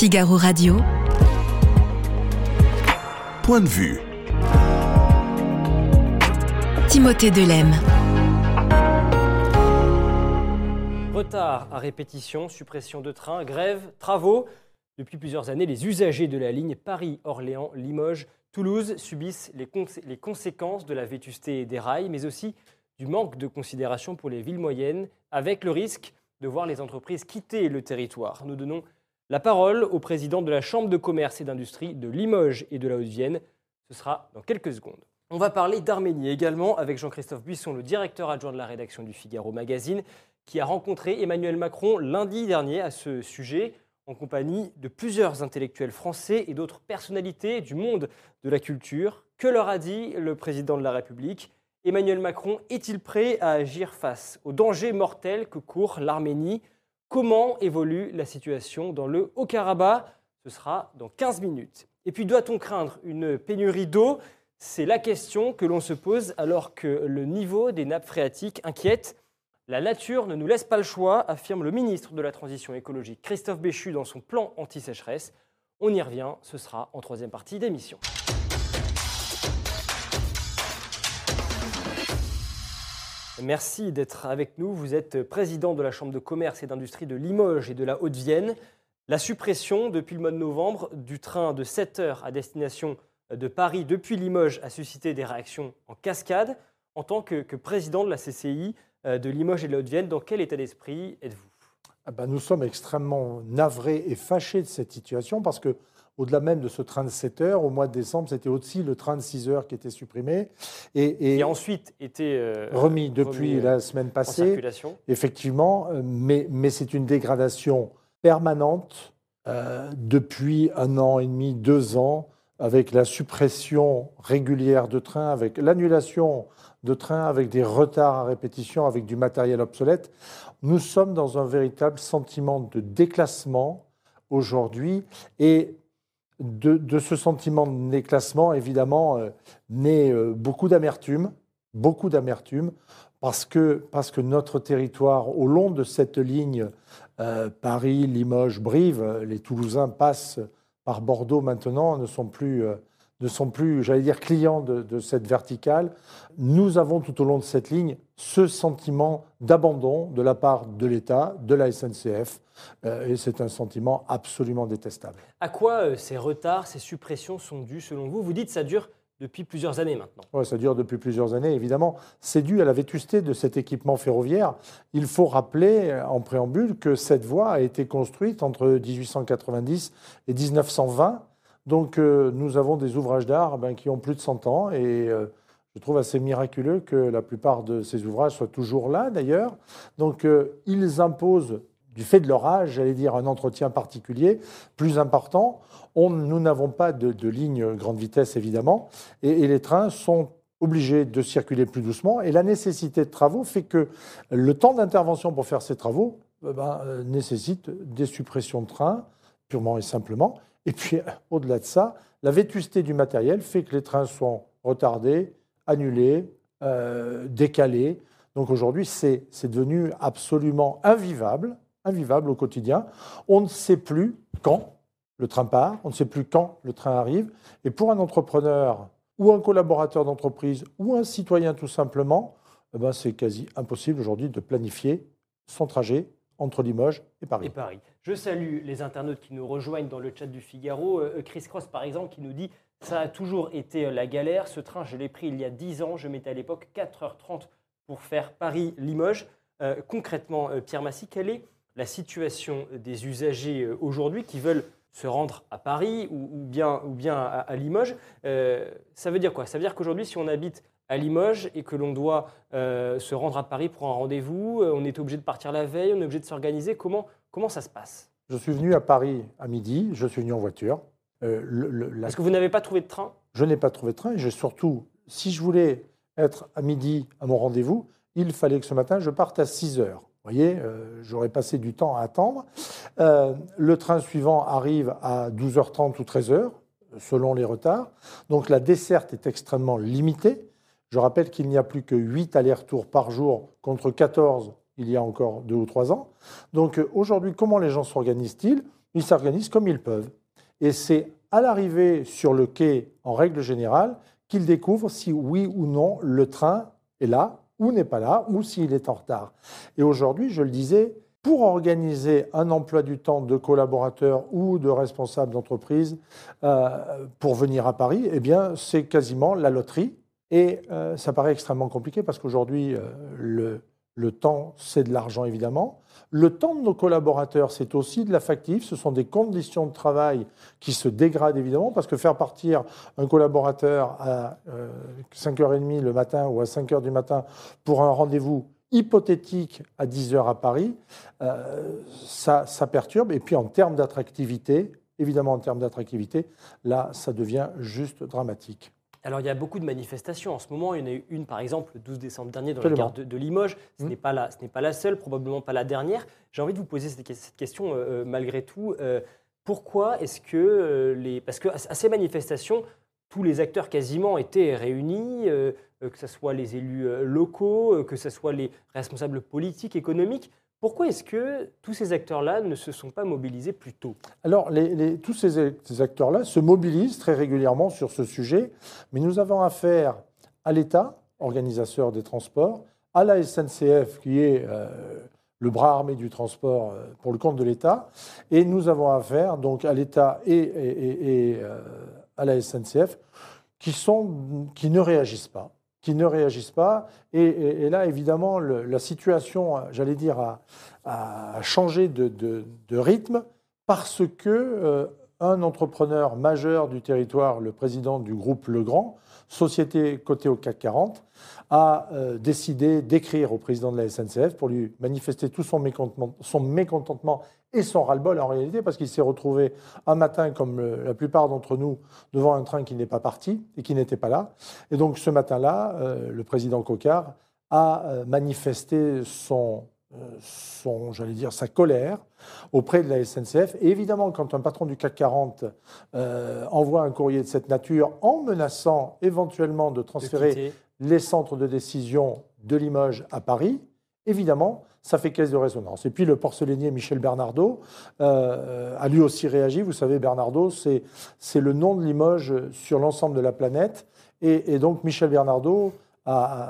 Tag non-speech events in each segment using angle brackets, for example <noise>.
Figaro Radio. Point de vue. Timothée Delem. Retard à répétition, suppression de trains, grève, travaux. Depuis plusieurs années, les usagers de la ligne Paris-Orléans, Limoges, Toulouse subissent les, les, conséquences de la vétusté des rails, mais aussi du manque de considération pour les villes moyennes, avec le risque de voir les entreprises quitter le territoire. Nous donnons la parole au président de la Chambre de commerce et d'industrie de Limoges et de la Haute-Vienne. Ce sera dans quelques secondes. On va parler d'Arménie également avec Jean-Christophe Buisson, le directeur adjoint de la rédaction du Figaro Magazine, qui a rencontré Emmanuel Macron lundi dernier à ce sujet, en compagnie de plusieurs intellectuels français et d'autres personnalités du monde de la culture. Que leur a dit le président de la République? Emmanuel Macron est-il prêt à agir face aux dangers mortels que court l'Arménie? Comment évolue la situation dans le Haut-Karabakh Ce sera dans 15 minutes. Et puis, doit-on craindre une pénurie d'eau? C'est la question que l'on se pose alors que le niveau des nappes phréatiques inquiète. La nature ne nous laisse pas le choix, affirme le ministre de la Transition écologique Christophe Béchu dans son plan anti-sécheresse. On y revient, ce sera en troisième partie d'émission. Merci d'être avec nous. Vous êtes président de la Chambre de commerce et d'industrie de Limoges et de la Haute-Vienne. La suppression, depuis le mois de novembre, du train de 7 heures à destination de Paris depuis Limoges a suscité des réactions en cascade. En tant que, président de la CCI euh, de Limoges et de la Haute-Vienne, dans quel état d'esprit êtes-vous? Ah ben, Nous sommes extrêmement navrés et fâchés de cette situation parce que au-delà même de ce train de 7 heures, au mois de décembre, c'était aussi le train de 6 heures qui était supprimé. Et, a ensuite été euh, remis depuis euh, la semaine passée. Effectivement, euh, mais, mais c'est une dégradation permanente depuis un an et demi, deux ans, avec la suppression régulière de trains, avec l'annulation de trains, avec des retards à répétition, avec du matériel obsolète. Nous sommes dans un véritable sentiment de déclassement aujourd'hui et de, ce sentiment de déclassement, évidemment, euh, naît euh, beaucoup d'amertume, beaucoup d'amertume, parce que, parce que notre territoire, au long de cette ligne euh, Paris, Limoges, Brive, les Toulousains passent par Bordeaux maintenant, ne sont plus ne sont plus, j'allais dire, clients de, cette verticale. Nous avons tout au long de cette ligne ce sentiment d'abandon de la part de l'État, de la SNCF, euh, et c'est un sentiment absolument détestable. À quoi euh, ces retards, ces suppressions sont dus selon vous? Vous dites que ça dure depuis plusieurs années maintenant. Oui, ça dure depuis plusieurs années, évidemment. C'est dû à la vétusté de cet équipement ferroviaire. Il faut rappeler euh, en préambule que cette voie a été construite entre 1890 et 1920 donc euh, nous avons des ouvrages d'art ben, qui ont plus de 100 ans et euh, je trouve assez miraculeux que la plupart de ces ouvrages soient toujours là d'ailleurs. Donc euh, ils imposent, du fait de leur âge, j'allais dire, un entretien particulier, plus important. nous n'avons pas de, ligne grande vitesse évidemment et, les trains sont obligés de circuler plus doucement et la nécessité de travaux fait que le temps d'intervention pour faire ces travaux ben, nécessite des suppressions de trains, purement et simplement. Et puis, <laughs> au-delà de ça, la vétusté du matériel fait que les trains sont retardés, annulés, euh, décalés. Donc aujourd'hui, c'est devenu absolument invivable, invivable au quotidien. On ne sait plus quand le train part, on ne sait plus quand le train arrive. Et pour un entrepreneur ou un collaborateur d'entreprise ou un citoyen tout simplement, eh ben c'est quasi impossible aujourd'hui de planifier son trajet entre Limoges et Paris. Et Paris. Je salue les internautes qui nous rejoignent dans le chat du Figaro. Euh, Chris Cross, par exemple, qui nous dit Ça a toujours été euh, la galère. Ce train, je l'ai pris il y a 10 ans. Je mettais à l'époque 4h30 pour faire Paris-Limoges. Euh, concrètement, Pierre Massy, quelle est la situation des usagers aujourd'hui qui veulent se rendre à Paris ou, bien, ou bien à, Limoges? Ça veut dire quoi? Ça veut dire qu'aujourd'hui, si on habite à Limoges et que l'on doit se rendre à Paris pour un rendez-vous, on est obligé de partir la veille, on est obligé de s'organiser. Comment Comment ça se passe? Je suis venu à Paris à midi, je suis venu en voiture. Euh, Est-ce que vous n'avez pas trouvé de train Je n'ai pas trouvé de train et j'ai surtout, si je voulais être à midi à mon rendez-vous, il fallait que ce matin je parte à 6 heures. Vous voyez, euh, j'aurais passé du temps à attendre. Euh, le train suivant arrive à 12h30 ou 13h, selon les retards. Donc la desserte est extrêmement limitée. Je rappelle qu'il n'y a plus que 8 allers-retours par jour contre 14 il y a encore deux ou trois ans. Donc euh, aujourd'hui, comment les gens s'organisent-ils? Ils s'organisent comme ils peuvent. Et c'est à l'arrivée sur le quai, en règle générale, qu'ils découvrent si oui ou non le train est là ou n'est pas là, ou s'il est en retard. Et aujourd'hui, je le disais, pour organiser un emploi du temps de collaborateurs ou de responsables d'entreprise euh, pour venir à Paris, eh bien, c'est quasiment la loterie. Et euh, ça paraît extrêmement compliqué parce qu'aujourd'hui, euh, le, le temps, c'est de l'argent évidemment. Le temps de nos collaborateurs, c'est aussi de l'affectif. Ce sont des conditions de travail qui se dégradent évidemment parce que faire partir un collaborateur à 5h30 le matin ou à 5h du matin pour un rendez-vous hypothétique à 10 heures à Paris, euh, ça, ça perturbe. Et puis en termes d'attractivité, évidemment en termes d'attractivité, là, ça devient juste dramatique. Alors, il y a beaucoup de manifestations. En ce moment, il y en a eu une, par exemple, le 12 décembre dernier, dans la gare de, Limoges. Ce mmh. n'est pas, la, pas la seule, probablement pas la dernière. J'ai envie de vous poser cette, question, euh, euh, malgré tout. pourquoi est-ce que les... Parce qu'à ces manifestations, tous les acteurs quasiment étaient réunis, que ce soit les élus locaux, que ce soit les responsables politiques, économiques. Pourquoi est-ce que tous ces acteurs-là ne se sont pas mobilisés plus tôt? Alors, tous ces, acteurs-là se mobilisent très régulièrement sur ce sujet, mais nous avons affaire à l'État, organisateur des transports, à la SNCF, qui est euh, le bras armé du transport euh, pour le compte de l'État, et nous avons affaire donc à l'État et, euh, à la SNCF, qui, ne réagissent pas qui ne réagissent pas. Et, là, évidemment, la situation, j'allais dire, a, changé de, rythme parce que euh, un entrepreneur majeur du territoire, le président du groupe Legrand, société cotée au CAC 40, a euh, décidé d'écrire au président de la SNCF pour lui manifester tout son mécontentement, son mécontentement et son ras-le-bol en réalité, parce qu'il s'est retrouvé un matin, comme la plupart d'entre nous, devant un train qui n'est pas parti et qui n'était pas là. Et donc ce matin-là, euh, le président Cocard a euh, manifesté son, son j'allais dire, sa colère auprès de la SNCF. Et évidemment, quand un patron du CAC 40 envoie un courrier de cette nature en menaçant éventuellement de transférer les centres de décision de Limoges à Paris, évidemment, ça fait caisse de résonance. Et puis le porcelainier Michel Bernardo euh, a lui aussi réagi. Vous savez, Bernardo, c'est le nom de Limoges sur l'ensemble de la planète. Et, donc Michel Bernardo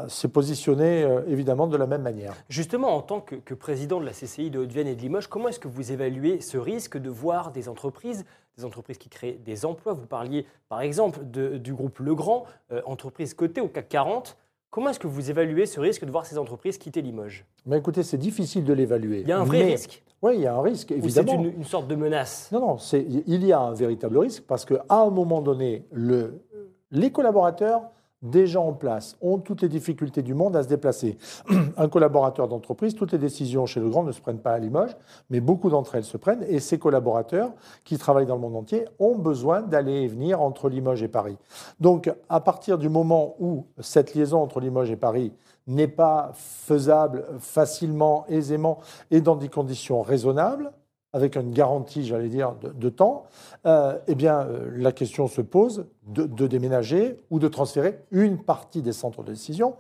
s'est positionné euh, évidemment de la même manière. Justement, en tant que, président de la CCI de Haute-Vienne et de Limoges, comment est-ce que vous évaluez ce risque de voir des entreprises, des entreprises qui créent des emplois? Vous parliez par exemple du groupe Legrand, euh, entreprise cotée au CAC 40. Comment est-ce que vous évaluez ce risque de voir ces entreprises quitter Limoges? Mais Écoutez, c'est difficile de l'évaluer. Il y a un vrai risque Oui, il y a un risque, évidemment. c'est une, sorte de menace? Non, non, il y a un véritable risque parce qu'à un moment donné, le, les collaborateurs déjà en place, ont toutes les difficultés du monde à se déplacer. <clears throat> Un collaborateur d'entreprise, toutes les décisions chez le grand ne se prennent pas à Limoges, mais beaucoup d'entre elles se prennent, et ces collaborateurs qui travaillent dans le monde entier ont besoin d'aller et venir entre Limoges et Paris. Donc, à partir du moment où cette liaison entre Limoges et Paris n'est pas faisable facilement, aisément et dans des conditions raisonnables, avec une garantie, j'allais dire, de, temps, euh, eh bien, euh, la question se pose de, déménager ou de transférer une partie des centres de décision,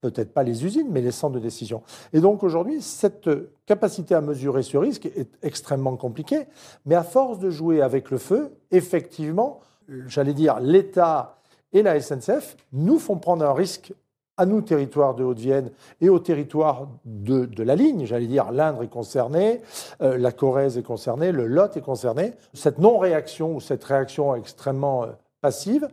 peut-être pas les usines, mais les centres de décision. Et donc aujourd'hui, cette capacité à mesurer ce risque est extrêmement compliquée, mais à force de jouer avec le feu, effectivement, j'allais dire, l'État et la SNCF nous font prendre un risque à nous, territoire de Haute-Vienne, et au territoire de, la ligne, j'allais dire, l'Indre est concerné, euh, la Corrèze est concernée, le Lot est concerné. Cette non-réaction ou cette réaction extrêmement euh, passive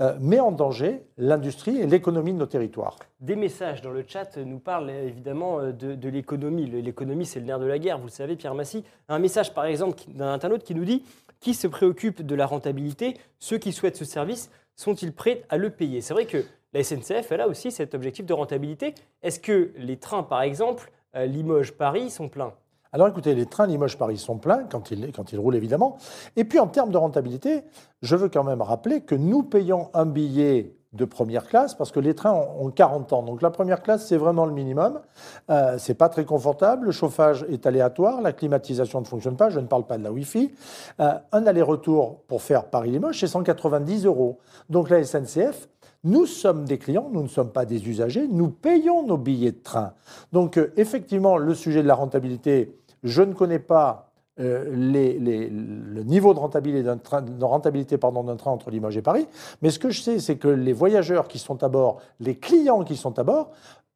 euh, met en danger l'industrie et l'économie de nos territoires. Des messages dans le chat nous parlent évidemment de, de l'économie. L'économie, c'est le nerf de la guerre, vous le savez, Pierre Massy. Un message, par exemple, d'un internaute qui nous dit Qui se préoccupe de la rentabilité? Ceux qui souhaitent ce service sont-ils prêts à le payer? C'est vrai que la SNCF, elle a aussi cet objectif de rentabilité. Est-ce que les trains, par exemple, euh, Limoges-Paris, sont pleins? Alors écoutez, les trains Limoges-Paris sont pleins quand ils, quand ils roulent évidemment. Et puis en termes de rentabilité, je veux quand même rappeler que nous payons un billet de première classe parce que les trains ont 40 ans. Donc la première classe, c'est vraiment le minimum. Euh, c'est pas très confortable. Le chauffage est aléatoire. La climatisation ne fonctionne pas. Je ne parle pas de la Wi-Fi. Euh, un aller-retour pour faire Paris-Limoges, c'est 190 euros. Donc la SNCF nous sommes des clients, nous ne sommes pas des usagers, nous payons nos billets de train. Donc euh, effectivement, le sujet de la rentabilité, je ne connais pas euh, le niveau de rentabilité d'un train, d'un train entre Limoges et Paris. Mais ce que je sais, c'est que les voyageurs qui sont à bord, les clients qui sont à bord,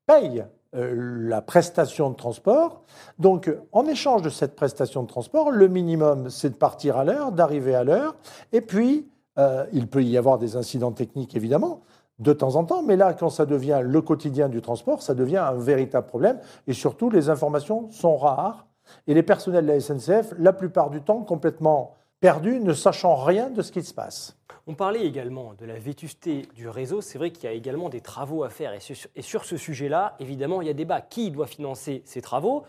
payent euh, la prestation de transport. Donc, en échange de cette prestation de transport, le minimum, c'est de partir à l'heure, d'arriver à l'heure. Et puis, euh, il peut y avoir des incidents techniques, évidemment, de temps en temps. Mais là, quand ça devient le quotidien du transport, ça devient un véritable problème. Et surtout, les informations sont rares. Et les personnels de la SNCF, la plupart du temps, complètement perdus, ne sachant rien de ce qui se passe. On parlait également de la vétusté du réseau. C'est vrai qu'il y a également des travaux à faire. Et sur, ce sujet-là, évidemment, il y a débat. Qui doit financer ces travaux?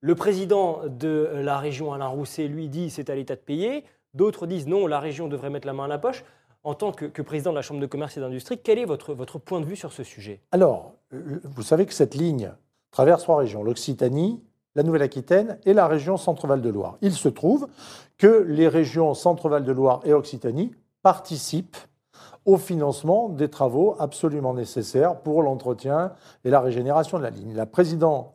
Le président de la région, Alain Rousset, lui dit c'est à l'État de payer. D'autres disent non, la région devrait mettre la main à la poche. En tant que, président de la Chambre de commerce et d'industrie, quel est votre, point de vue sur ce sujet? Alors, euh, vous savez que cette ligne traverse trois régions, l'Occitanie, la Nouvelle-Aquitaine et la région Centre-Val de Loire. Il se trouve que les régions Centre-Val de Loire et Occitanie participent au financement des travaux absolument nécessaires pour l'entretien et la régénération de la ligne. Le président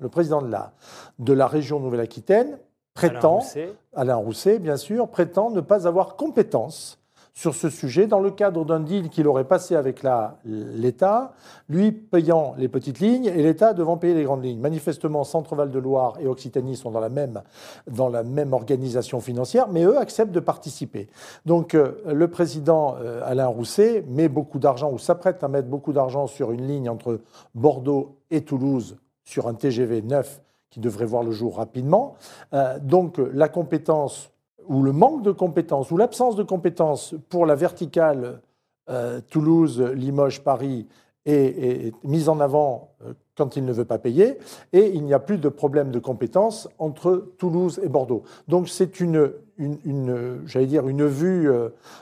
de la région Nouvelle-Aquitaine Alain prétend, Rousset Alain Rousset, bien sûr, prétend ne pas avoir compétence sur ce sujet dans le cadre d'un deal qu'il aurait passé avec l'État, lui payant les petites lignes et l'État devant payer les grandes lignes. Manifestement, Centre-Val de Loire et Occitanie sont dans la même, dans la même organisation financière, mais eux acceptent de participer. Donc euh, le président euh, Alain Rousset met beaucoup d'argent ou s'apprête à mettre beaucoup d'argent sur une ligne entre Bordeaux et Toulouse sur un TGV neuf qui devrait voir le jour rapidement. Euh, donc la compétence ou le manque de compétences ou l'absence de compétences pour la verticale euh, Toulouse, Limoges, Paris est, mise en avant euh, quand il ne veut pas payer et il n'y a plus de problème de compétences entre Toulouse et Bordeaux. Donc c'est une, vue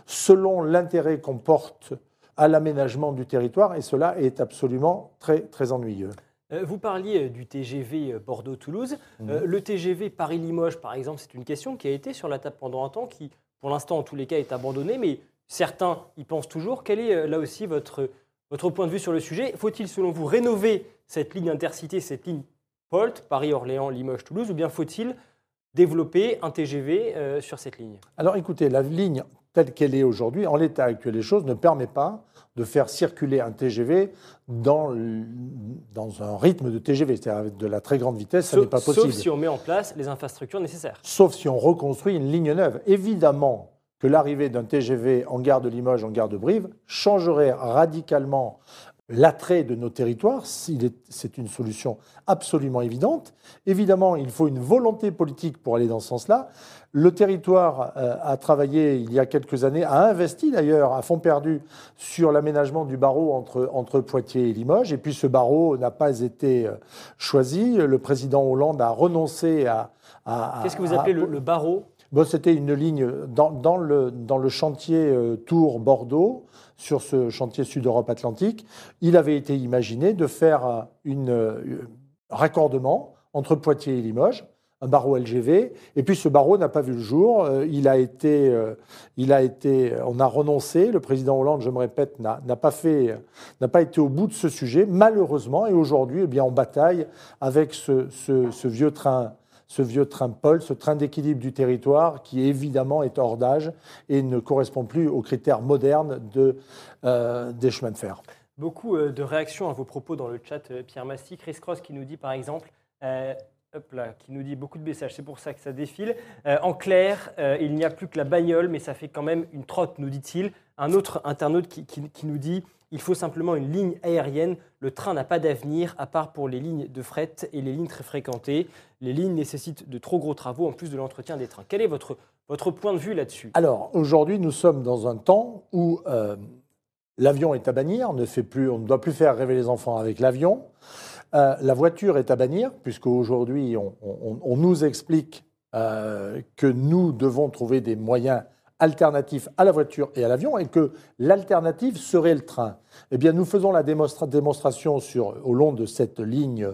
selon l'intérêt qu'on porte à l'aménagement du territoire et cela est absolument très ennuyeux. Euh, Vous parliez euh, du TGV euh, Bordeaux-Toulouse. Mhm. Le TGV Paris-Limoges, par exemple, c'est une question qui a été sur la table pendant un temps, qui, pour l'instant, en tous les cas, est abandonnée, mais certains y pensent toujours. Quel est, là aussi, votre, votre point de vue sur le sujet? Faut-il, selon vous, rénover cette ligne intercité, cette ligne POLT, Paris-Orléans, Limoges-Toulouse, ou bien faut-il développer un TGV euh, sur cette ligne? Alors écoutez, la ligne telle qu'elle est aujourd'hui, en l'état actuel des choses, ne permet pas de faire circuler un TGV dans, le- dans un rythme de TGV, c'est-à-dire avec de la très grande vitesse, ça n'est pas possible. Sauf si on met en place les infrastructures nécessaires. Sauf si on reconstruit une ligne neuve. Évidemment que l'arrivée d'un TGV en gare de Limoges, en gare de Brive, changerait radicalement l'attrait de nos territoires. C'est une solution absolument évidente. Évidemment, il faut une volonté politique pour aller dans ce sens-là. Le territoire euh, a travaillé il y a quelques années, a investi d'ailleurs à fond perdu sur l'aménagement du barreau entre, entre Poitiers et Limoges. Et puis ce barreau n'a pas été euh, choisi. Le président Hollande a renoncé à... à- Qu'est-ce que vous à- appelez le, le barreau? Bon, C'était une ligne dans, dans le, dans le chantier euh, Tours-Bordeaux, sur ce chantier Sud-Europe-Atlantique. Il avait été imaginé de faire euh, euh, raccordement entre Poitiers et Limoges, un barreau LGV. Et puis ce barreau n'a pas vu le jour. Euh, Il a été, il a été, on a renoncé. Le président Hollande, je me répète, n'a pas été au bout de ce sujet, malheureusement. Et aujourd'hui, eh bien, on bataille avec ce vieux train ce vieux train Paul, ce train d'équilibre du territoire qui évidemment est hors d'âge et ne correspond plus aux critères modernes de, euh, des chemins de fer. Beaucoup euh, de réactions à vos propos dans le chat. euh, Pierre Massy, Chris Cross qui nous dit par exemple, hop là, qui nous dit beaucoup de messages, c'est pour ça que ça défile. En clair, il n'y a plus que la bagnole, mais ça fait quand même une trotte, nous dit-il. Un autre internaute qui nous dit, il faut simplement une ligne aérienne. Le train n'a pas d'avenir à part pour les lignes de fret et les lignes très fréquentées. Les lignes nécessitent de trop gros travaux en plus de l'entretien des trains. Quel est votre, votre point de vue là-dessus? Alors aujourd'hui, nous sommes dans un temps où euh, l'avion est à bannir, ne fait plus, on ne doit plus faire rêver les enfants avec l'avion. Euh, la voiture est à bannir, puisqu'aujourd'hui, on, on- nous explique euh, que nous devons trouver des moyens alternatifs à la voiture et à l'avion, et que l'alternative serait le train. Eh bien, nous faisons la démonstra- démonstration sur, au long de cette ligne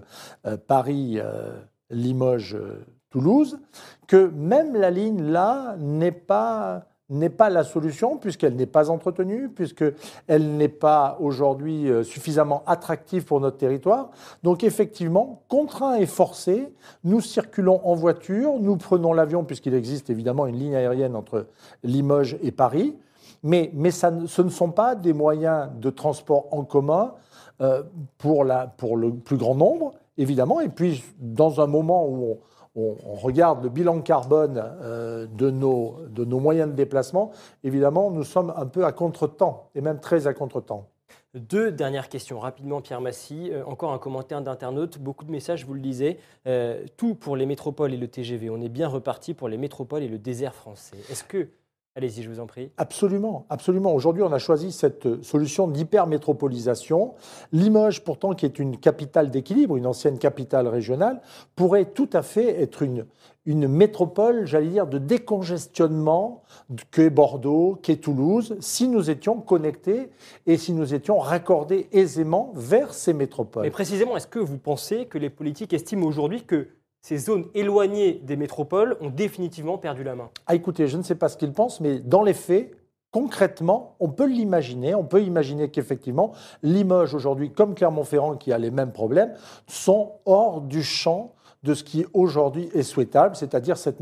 euh, Paris-Limoges-Toulouse, que même la ligne là n'est pas n'est pas la solution puisqu'elle n'est pas entretenue, puisqu'elle n'est pas aujourd'hui euh, suffisamment attractive pour notre territoire. Donc effectivement, contraint et forcé, nous circulons en voiture, nous prenons l'avion puisqu'il existe évidemment une ligne aérienne entre Limoges et Paris, mais, mais ça, ce ne sont pas des moyens de transport en commun euh, pour, la, pour le plus grand nombre, évidemment, et puis dans un moment où on, on, regarde le bilan carbone euh, de, nos, de nos moyens de déplacement, évidemment, nous sommes un peu à contre-temps, et même très à contre-temps. Deux dernières questions rapidement, Pierre Massy. Euh, encore un commentaire d'internaute. Beaucoup de messages, vous le disiez. Euh, tout pour les métropoles et le TGV. On est bien reparti pour les métropoles et le désert français. Est-ce que Allez-y, je vous en prie. Absolument, absolument. Aujourd'hui, on a choisi cette solution d'hypermétropolisation. Limoges, pourtant, qui est une capitale d'équilibre, une ancienne capitale régionale, pourrait tout à fait être une, une métropole, j'allais dire, de décongestionnement qu'est Bordeaux, qu'est Toulouse, si nous étions connectés et si nous étions raccordés aisément vers ces métropoles. Mais précisément, est-ce que vous pensez que les politiques estiment aujourd'hui que ces zones éloignées des métropoles ont définitivement perdu la main Ah écoutez, je ne sais pas ce qu'ils pensent, mais dans les faits, concrètement, on peut l'imaginer. On peut imaginer qu'effectivement, Limoges aujourd'hui, comme Clermont-Ferrand qui a les mêmes problèmes, sont hors du champ de ce qui aujourd'hui est souhaitable, c'est-à-dire cette,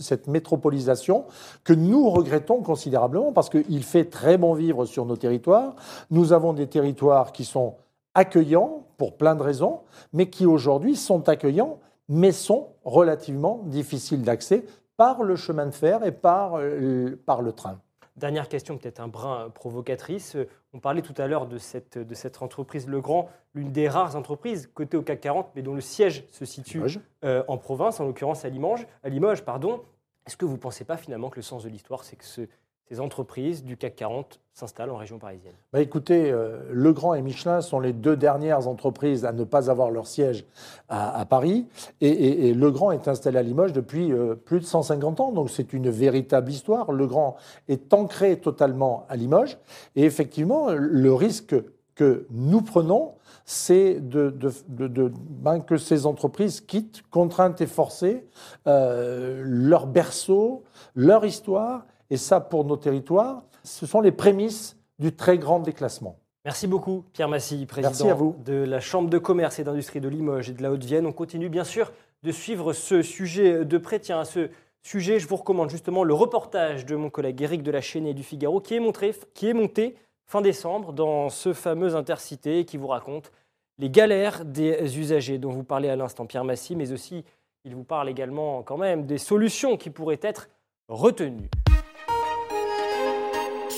cette, métropolisation que nous regrettons considérablement parce qu'il fait très bon vivre sur nos territoires. Nous avons des territoires qui sont accueillants pour plein de raisons, mais qui aujourd'hui sont accueillants mais sont relativement difficiles d'accès par le chemin de fer et par, euh, par le train. Dernière question, peut-être un brin provocatrice. On parlait tout à l'heure de cette, de cette entreprise Legrand, l'une des rares entreprises cotées au CAC 40, mais dont le siège se situe euh, en province, en l'occurrence à Limoges. À Limoges pardon. Est-ce que vous ne pensez pas finalement que le sens de l'histoire, c'est que ce, ces entreprises du CAC 40 s'installent en région parisienne? Bah Écoutez, euh, Legrand et Michelin sont les deux dernières entreprises à ne pas avoir leur siège à, Paris. Et, Legrand est installé à Limoges depuis euh, plus de 150 ans. Donc c'est une véritable histoire. Legrand est ancré totalement à Limoges. Et effectivement, le risque que nous prenons, c'est de, ben, que ces entreprises quittent, contraintes et forcées, euh, leur berceau, leur histoire et ça, pour nos territoires, ce sont les prémices du très grand déclassement. Merci beaucoup, Pierre Massy, président de la Chambre de commerce et d'industrie de Limoges et de la Haute-Vienne. On continue bien sûr de suivre ce sujet de près. Tiens, à ce sujet, je vous recommande justement le reportage de mon collègue Éric de la Chaîne et du Figaro qui est, montré, qui est monté fin décembre dans ce fameux intercité qui vous raconte les galères des usagers dont vous parlez à l'instant, Pierre Massy, mais aussi il vous parle également quand même des solutions qui pourraient être retenues.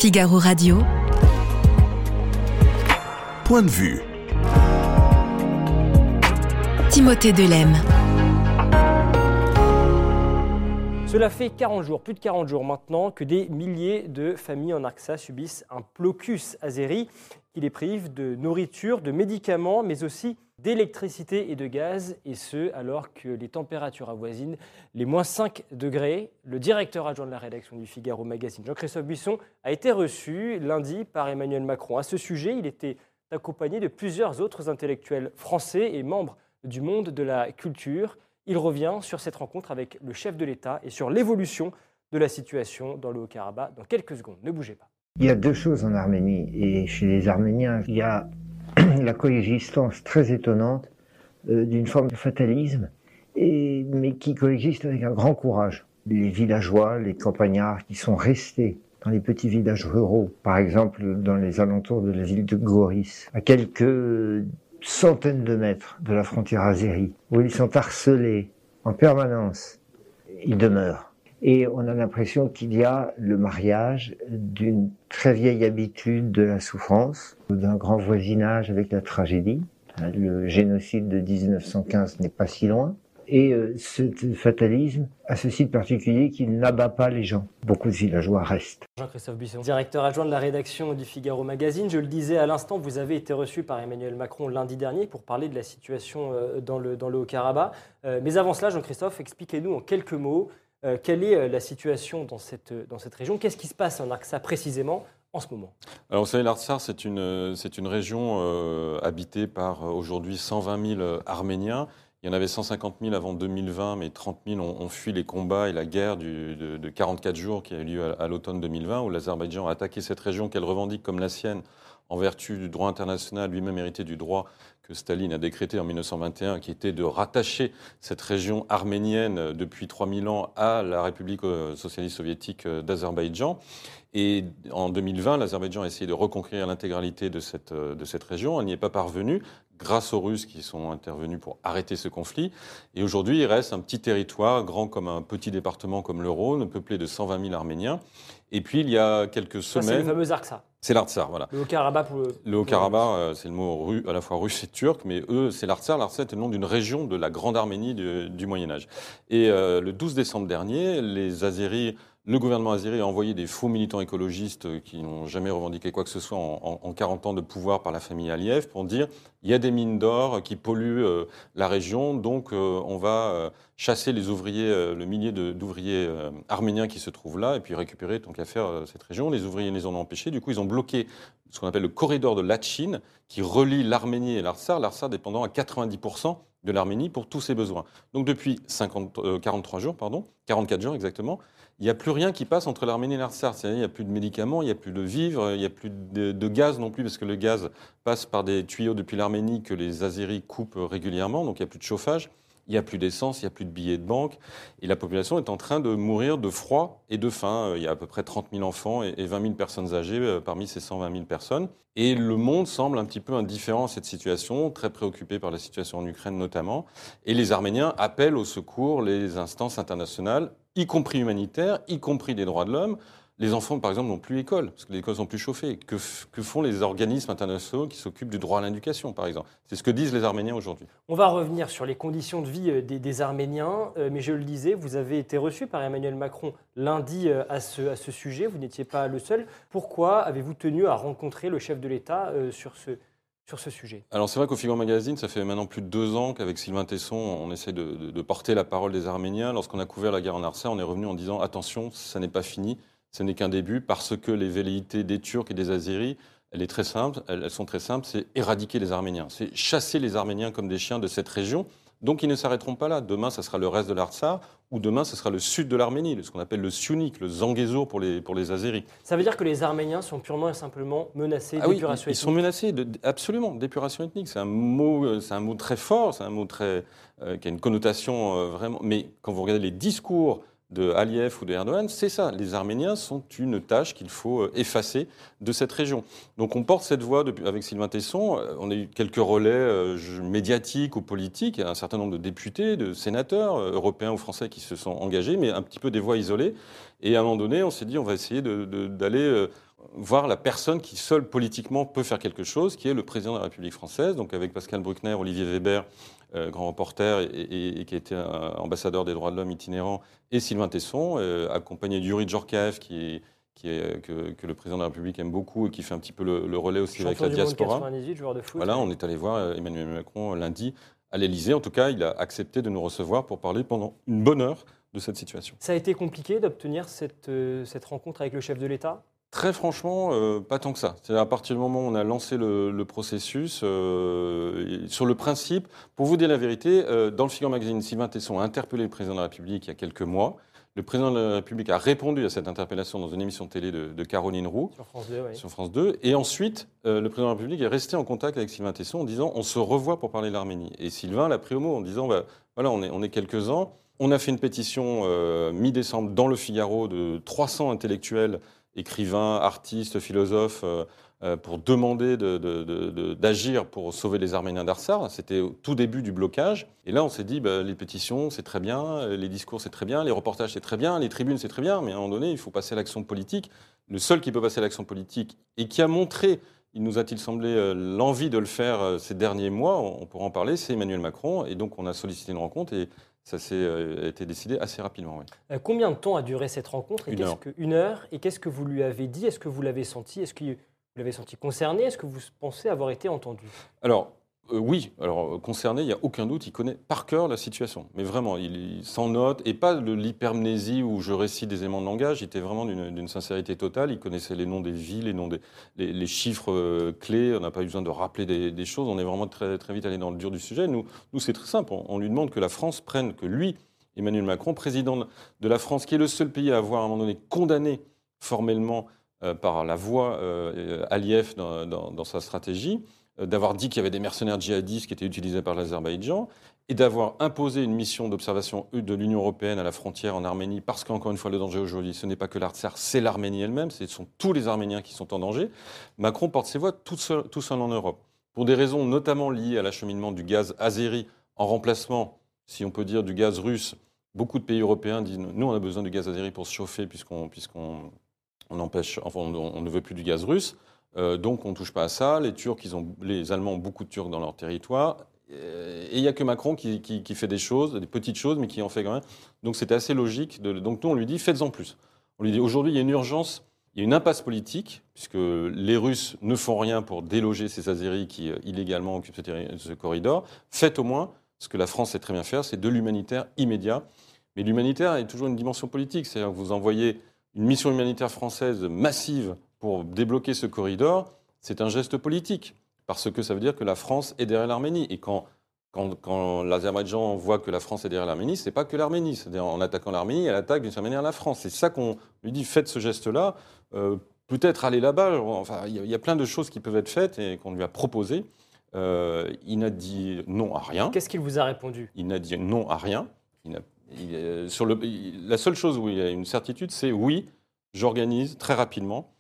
Figaro Radio. Point de vue. Timothée Delem. Cela fait 40 jours, plus de 40 jours maintenant, que des milliers de familles en Arxa subissent un blocus azéri qui les prive de nourriture, de médicaments, mais aussi d'électricité et de gaz, et ce, alors que les températures avoisinent les moins 5 degrés. Le directeur adjoint de la rédaction du Figaro Magazine, Jean-Christophe Buisson, a été reçu lundi par Emmanuel Macron. À ce sujet, il était accompagné de plusieurs autres intellectuels français et membres du monde de la culture. Il revient sur cette rencontre avec le chef de l'État et sur l'évolution de la situation dans le Haut-Karabakh dans quelques secondes. Ne bougez pas. Il y a deux choses en Arménie, et chez les Arméniens, il y a <clears throat> la coexistence très étonnante euh, d'une forme de fatalisme, mais qui coexiste avec un grand courage. Les villageois, les campagnards qui sont restés dans les petits villages ruraux, par exemple dans les alentours de la ville de Goris, à quelques centaines de mètres de la frontière azérie, où ils sont harcelés en permanence, ils demeurent. Et on a l'impression qu'il y a le mariage d'une très vieille habitude de la souffrance, d'un grand voisinage avec la tragédie. Le génocide de 1915 n'est pas si loin. Et euh, ce fatalisme a ceci de particulier qu'il n'abat pas les gens. Beaucoup de villageois restent. Jean-Christophe Buisson, directeur adjoint de la rédaction du Figaro Magazine. Je le disais à l'instant, vous avez été reçu par Emmanuel Macron lundi dernier pour parler de la situation euh, dans le, dans le Haut-Karabakh. Euh, mais avant cela, Jean-Christophe, expliquez-nous en quelques mots euh, quelle est euh, la situation dans cette, dans cette région? Qu'est-ce qui se passe en Artsakh précisément en ce moment? Alors, vous savez, l'Artsakh, c'est une, une région euh, habitée par aujourd'hui 120 000 Arméniens. Il y en avait 150 000 avant 2020, mais 30 000 ont, fui les combats et la guerre de, 44 jours qui a eu lieu à, l'automne 2020, où l'Azerbaïdjan a attaqué cette région qu'elle revendique comme la sienne en vertu du droit international, lui-même hérité du droit que Staline a décrété en 1921, qui était de rattacher cette région arménienne depuis 3000 ans à la République euh, socialiste soviétique euh, d'Azerbaïdjan. Et en 2020, l'Azerbaïdjan a essayé de reconquérir l'intégralité de cette, euh, de cette région. Elle n'y est pas parvenue grâce aux Russes qui sont intervenus pour arrêter ce conflit. Et aujourd'hui, il reste un petit territoire, grand comme un petit département comme le Rhône, peuplé de 120 000 Arméniens. Et puis, il y a quelques semaines... C'est le fameux Artsar. C'est l'Artsar, voilà. Le Haut-Karabakh pour le... Le Haut-Karabakh, euh, c'est le mot à la fois russe et turc, mais eux, c'est l'Artsar. L'Artsar est le nom d'une région de la Grande Arménie du, Moyen-Âge. Et euh, le 12 décembre dernier, les Azéris le gouvernement azéri a envoyé des faux militants écologistes qui n'ont jamais revendiqué quoi que ce soit en, 40 ans de pouvoir par la famille Aliyev pour dire il y a des mines d'or qui polluent euh, la région, donc euh, on va euh, chasser les ouvriers, le millier d'ouvriers arméniens qui se trouvent là, et puis récupérer tant qu'à faire cette région. Les ouvriers les ont empêchés. Du coup, ils ont bloqué ce qu'on appelle le corridor de Lachin, qui relie l'Arménie et l'Arsar, l'Arsar dépendant à 90% de l'Arménie pour tous ses besoins. Donc depuis 50, 43 jours, pardon, 44 jours exactement, il n'y a plus rien qui passe entre l'Arménie et l'Artsar. Il n'y a plus de médicaments, il n'y a plus de vivres, il n'y a plus de, gaz non plus, parce que le gaz passe par des tuyaux depuis l'Arménie que les Azéris coupent régulièrement, donc il n'y a plus de chauffage, il n'y a plus d'essence, il n'y a plus de billets de banque, et la population est en train de mourir de froid et de faim. Il y a à peu près 30 000 enfants et 20 000 personnes âgées euh, parmi ces 120 000 personnes. Et le monde semble un petit peu indifférent à cette situation, très préoccupé par la situation en Ukraine notamment. Et les Arméniens appellent au secours les instances internationales y compris humanitaires, y compris des droits de l'homme. Les enfants, par exemple, n'ont plus l'école, parce que les écoles sont plus chauffées. Que, que font les organismes internationaux qui s'occupent du droit à l'éducation, par exemple? C'est ce que disent les Arméniens aujourd'hui. On va revenir sur les conditions de vie euh, des, Arméniens, euh, mais je le disais, vous avez été reçu par Emmanuel Macron lundi euh, à ce, à ce sujet, vous n'étiez pas le seul. Pourquoi avez-vous tenu à rencontrer le chef de l'État sur ce, sur ce sujet? Alors c'est vrai qu'au Figaro Magazine, ça fait maintenant plus de deux ans qu'avec Sylvain Tesson, on essaie de, porter la parole des Arméniens. Lorsqu'on a couvert la guerre en Artsakh, on est revenu en disant attention, ça n'est pas fini, ce n'est qu'un début, parce que les velléités des Turcs et des Azéris, elles, est très simple, elles sont très simples, c'est éradiquer les Arméniens, c'est chasser les Arméniens comme des chiens de cette région. Donc ils ne s'arrêteront pas là. Demain, ça sera le reste de l'Artsar, ou demain, ce sera le sud de l'Arménie, ce qu'on appelle le Sionik, le Zangezur pour les, pour les Azéris. Ça veut dire que les Arméniens sont purement et simplement menacés ah d'épuration oui, ils, sont menacés, de, absolument, d'épuration ethnique. C'est un, mot, euh, un mot très fort, c'est un mot très, euh, qui a une connotation euh, vraiment... Mais quand vous regardez les discours de Aliyev ou de Erdogan, c'est ça. Les Arméniens sont une tâche qu'il faut euh, effacer de cette région. Donc on porte cette depuis, avec Sylvain Tesson. Euh, on a eu quelques relais euh, médiatiques ou politiques, un certain nombre de députés, de sénateurs européens ou français qui se sont engagés, mais un petit peu des voix isolées. Et à un moment donné, on s'est dit on va essayer d'aller voir la personne qui seule politiquement peut faire quelque chose, qui est le président de la République française. Donc avec Pascal Bruckner, Olivier Weber, grand reporter et, qui a été ambassadeur des droits de l'homme itinérant, et Sylvain Tesson, euh, accompagné d'Yuri Djorkaev, qui qui est, que, le président de la République aime beaucoup et qui fait un petit peu le, relais aussi avec la diaspora. 98, joueur de foot. Voilà, on est allé voir euh, Emmanuel Macron lundi à l'Elysée. En tout cas, il a accepté de nous recevoir pour parler pendant une bonne heure de cette situation. Ça a été compliqué d'obtenir cette, cette rencontre avec le chef de l'État? Très franchement, euh, pas tant que ça. C'est à partir du moment où on a lancé le, processus, euh, sur le principe, pour vous dire la vérité, euh, dans le Figaro Magazine, Sylvain Tesson a interpellé le président de la République il y a quelques mois. Le président de la République a répondu à cette interpellation dans une émission de télé de, Caroline Roux. Sur France 2, oui. Sur France 2. Et ensuite, le président de la République est resté en contact avec Sylvain Tesson en disant on se revoit pour parler de l'Arménie. Et Sylvain l'a pris au mot en disant bah, voilà, on est, on est quelques-uns. On a fait une pétition mi-décembre dans le Figaro de 300 intellectuels écrivains, artistes, philosophes, euh, euh, pour demander d'agir pour sauver les Arméniens d'Arsar. C'était au tout début du blocage. Et là, on s'est dit, bah, les pétitions, c'est très bien, les discours, c'est très bien, les reportages, c'est très bien, les tribunes, c'est très bien, mais à un moment donné, il faut passer à l'action politique. Le seul qui peut passer à l'action politique et qui a montré, il nous a-t-il semblé, euh, l'envie de le faire ces derniers mois, on pourra en parler, c'est Emmanuel Macron. Et donc, on a sollicité une rencontre ça s'est euh, été décidé assez rapidement. Oui. Euh, combien de temps a duré cette rencontre Une heure. Que, une heure. Et qu'est-ce que vous lui avez dit? Est-ce que vous l'avez senti? Est-ce que vous l'avez senti concerné? Est-ce que vous pensez avoir été entendu? Alors, Euh, oui, alors euh, concerné, il n'y a aucun doute, il connaît par cœur la situation. Mais vraiment, il, s'en note, et pas de l'hypermnésie où je récite des éléments de langage, il était vraiment d'une sincérité totale, il connaissait les noms des villes, les, noms des, les, chiffres euh, clés, on n'a pas eu besoin de rappeler des, choses, on est vraiment très, très vite allé dans le dur du sujet. Nous, nous c'est très simple, on, lui demande que la France prenne, que lui, Emmanuel Macron, président de la France, qui est le seul pays à avoir à un moment donné condamné formellement par la voix Aliyev dans, sa stratégie, d'avoir dit qu'il y avait des mercenaires djihadistes qui étaient utilisés par l'Azerbaïdjan, et d'avoir imposé une mission d'observation euh, de l'Union européenne à la frontière en Arménie, parce qu'encore une fois, le danger aujourd'hui, ce n'est pas que l'Artsar, c'est l'Arménie elle-même, ce sont tous les Arméniens qui sont en danger. Macron porte ses voix tout seul, en Europe, pour des raisons notamment liées à l'acheminement du gaz azéri en remplacement, si on peut dire, du gaz russe. Beaucoup de pays européens disent nous, on a besoin du gaz azéri pour se chauffer, puisqu'on puisqu'on on empêche, enfin, on ne veut plus du gaz russe. Euh, donc on ne touche pas à ça. Les Turcs, ils ont, les Allemands ont beaucoup de Turcs dans leur territoire. Euh, Et il n'y a que Macron qui, fait des choses, des petites choses, mais qui en fait quand même. Donc c'était assez logique. Donc nous, on lui dit faites-en plus. On lui dit aujourd'hui, il y a une urgence, il y a une impasse politique, puisque les Russes ne font rien pour déloger ces Azéris qui euh, illégalement occupent ce, ce corridor. Faites au moins ce que la France sait très bien faire, c'est de l'humanitaire immédiat. Mais l'humanitaire est toujours une dimension politique. C'est-à-dire que vous envoyez une mission humanitaire française massive pour débloquer ce corridor, c'est un geste politique, parce que ça veut dire que la France est derrière l'Arménie. Et quand, quand, quand l'Azerbaïdjan voit que la France est derrière l'Arménie, c'est pas que l'Arménie. C'est-à-dire en attaquant l'Arménie, elle attaque d'une certaine manière la France. C'est ça qu'on lui dit, faites ce geste-là, euh, peut-être aller là-bas. Enfin, il y, a- y a plein de choses qui peuvent être faites et qu'on lui a proposées. Euh, il n'a dit non à rien. Qu'est-ce qu'il vous a répondu? Il n'a dit non à rien. Il euh, sur le, il- la seule chose où il y a une certitude, c'est oui, j'organise très rapidement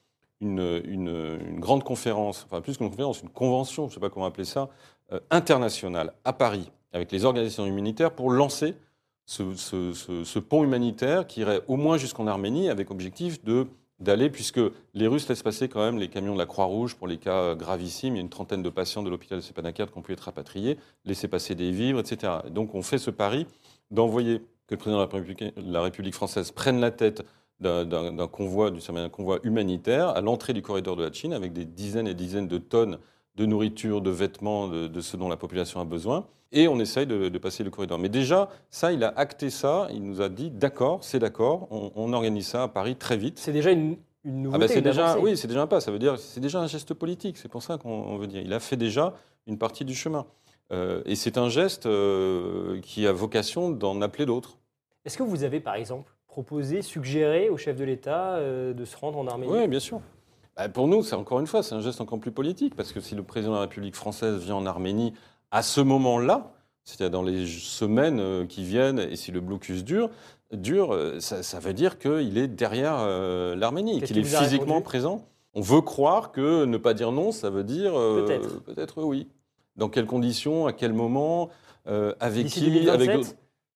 une, grande conférence, enfin plus qu'une conférence, une convention, je ne sais pas comment appeler ça, euh, internationale à Paris avec les organisations humanitaires pour lancer ce, pont humanitaire qui irait au moins jusqu'en Arménie avec objectif de d'aller, puisque les Russes laissent passer quand même les camions de la Croix-Rouge pour les cas gravissimes. Il y a une trentaine de patients de l'hôpital de Stepanakert qui ont pu être rapatriés, laisser passer des vivres, etc. Et donc on fait ce pari d'envoyer que le président de la République française prenne la tête d'un- convoi, d'un convoi humanitaire à l'entrée du corridor de la Chine avec des dizaines et dizaines de tonnes de nourriture, de vêtements, de, de ce dont la population a besoin. Et on essaye de, de passer le corridor. Mais déjà, ça, il a acté ça. Il nous a dit d'accord, c'est d'accord, on, on organise ça à Paris très vite. C'est déjà une, une Ah nouveauté. bah c'est déjà, oui, c'est déjà un pas. Ça veut dire, c'est déjà un geste politique. C'est pour ça qu'on on veut dire. Il a fait déjà une partie du chemin. Euh, et c'est un geste euh, qui a vocation d'en appeler d'autres. Est-ce que vous avez, par exemple, proposé, suggéré au chef de l'État euh, de se rendre en Arménie Oui, bien sûr. Bah, pour nous, c'est encore une fois, c'est un geste encore plus politique, parce que si le président de la République française vient en Arménie à ce moment-là, c'est-à-dire dans les semaines euh, qui viennent, et si le blocus dure, dure euh, ça, ça veut dire qu'il est derrière euh, l'Arménie, qu'il est physiquement présent. On veut croire que ne pas dire non, ça veut dire euh, Peut-être. peut-être oui. Dans quelles conditions, à quel moment, euh, avec qui, 2027 avec d'autres.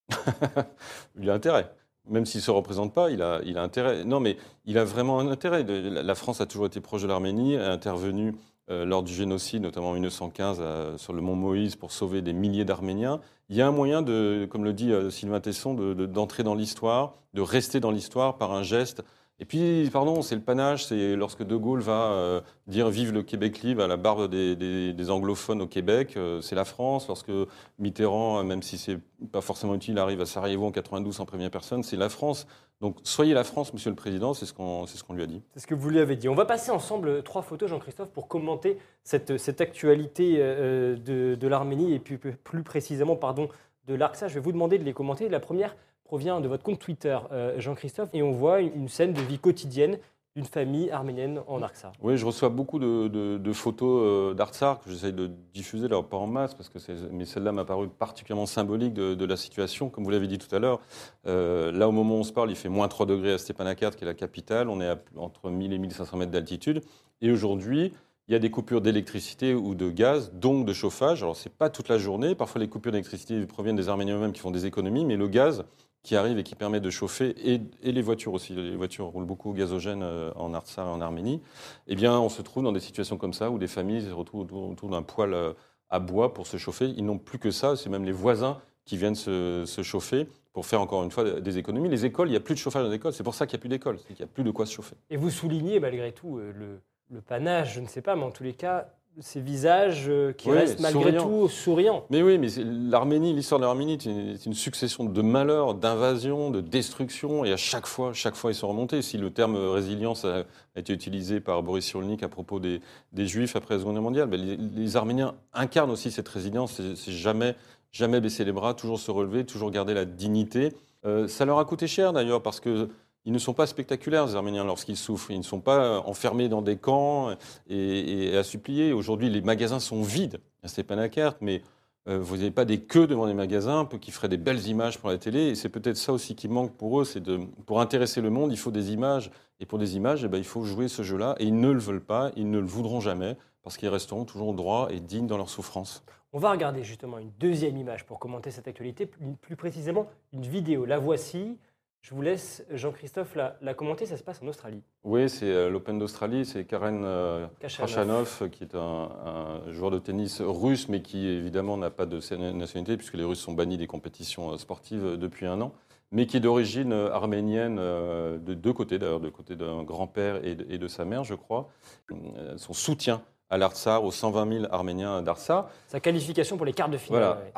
<laughs> il a intérêt. Même s'il ne se représente pas, il a, il a intérêt. Non, mais il a vraiment un intérêt. La France a toujours été proche de l'Arménie, a intervenu euh, lors du génocide, notamment en 1915, euh, sur le mont Moïse pour sauver des milliers d'Arméniens. Il y a un moyen, de, comme le dit euh, Sylvain Tesson, de- de- d'entrer dans l'histoire, de rester dans l'histoire par un geste. Et puis, pardon, c'est le panache, c'est lorsque De Gaulle va euh, dire Vive le Québec libre à la barbe des, anglophones au Québec, euh, c'est la France. Lorsque Mitterrand, même si c'est pas forcément utile, arrive à Sarajevo en 92 sans prévenir personne, c'est la France. Donc soyez la France, Monsieur le Président, c'est ce qu'on ce lui a dit. C'est ce que vous lui avez dit. On va passer ensemble euh, trois photos, Jean-Christophe, pour commenter cette, cette actualité de, l'Arménie et plus plus précisément pardon, de l'Arxa. Je vais vous demander de les commenter. La première provient de votre compte Twitter, euh, Jean-Christophe, et on voit une scène de vie quotidienne d'une famille arménienne en Arxa. Oui, je reçois beaucoup de, de- de photos euh, d'Artsar que j'essaye de diffuser, alors pas en masse, parce que mais celle-là m'a paru particulièrement symbolique de, de la situation. Comme vous l'avez dit tout à l'heure, euh, là au moment où on se parle, il fait moins 3 degrés à Stepanakert, qui est la capitale. On est à entre 1000 et 1500 mètres d'altitude. Et aujourd'hui, il y a des coupures d'électricité ou de gaz, donc de chauffage. Alors, c'est pas toute la journée. Parfois, les coupures d'électricité proviennent des Arméniens eux-mêmes qui font des économies, mais le gaz qui arrive et qui permet de chauffer, et, les voitures aussi, les voitures roulent beaucoup au gazogène euh, en Artsar et en Arménie, eh bien, on se trouve dans des situations comme ça où des familles se retrouvent autour, d'un poêle euh, à bois pour se chauffer. Ils n'ont plus que ça, c'est même les voisins qui viennent se, se chauffer pour faire encore une fois des économies. Les écoles, il n'y a plus de chauffage dans les écoles, c'est pour ça qu'il n'y a plus d'école, c'est qu'il n'y a plus de quoi se chauffer. Et vous soulignez malgré tout euh, le, le panache, je ne sais pas, mais en tous les cas, ces visages euh, qui Oui, restent malgré tout souriants. Mais oui, mais l'Arménie, l'histoire de l'Arménie, c'est une, succession de malheurs, d'invasions, de destructions, et à chaque fois, chaque fois, ils sont remontés. Si le terme résilience a, été utilisé par Boris Cyrulnik à propos des, des Juifs après la Seconde Guerre mondiale, ben, les, les Arméniens incarnent aussi cette résilience. C'est c'est jamais, jamais baisser les bras, toujours se relever, toujours garder la dignité. Euh, ça leur a coûté cher d'ailleurs parce que ils ne sont pas spectaculaires, les Arméniens, lorsqu'ils souffrent. Ils ne sont pas euh, enfermés dans des camps et, à supplier. Aujourd'hui, les magasins sont vides à Stepanakert, mais euh, vous n'avez pas des queues devant les magasins qui feraient des belles images pour la télé. Et c'est peut-être ça aussi qui manque pour eux. C'est pour intéresser le monde, il faut des images. Et pour des images, eh ben, il faut jouer ce jeu-là. Et ils ne le veulent pas, ils ne le voudront jamais, parce qu'ils resteront toujours droits et dignes dans leur souffrance. On va regarder justement une deuxième image pour commenter cette actualité, plus précisément une vidéo. La voici. Je vous laisse, Jean-Christophe, la, la commenter. Ça se passe en Australie. Oui, c'est euh, l'Open d'Australie. C'est Karen euh, Kachanov. Khachanov, qui est un, un joueur de tennis russe, mais qui évidemment n'a pas de nationalité, puisque les Russes sont bannis des compétitions euh, sportives euh, depuis un an, mais qui est d'origine euh, arménienne, euh, de deux côtés d'ailleurs, de côté d'un grand-père et, de- et de sa mère, je crois. Euh, Son soutien à l'Artsar, aux 120 000 Arméniens d'Artsar. Sa qualification pour les quarts de finale. Voilà, ouais.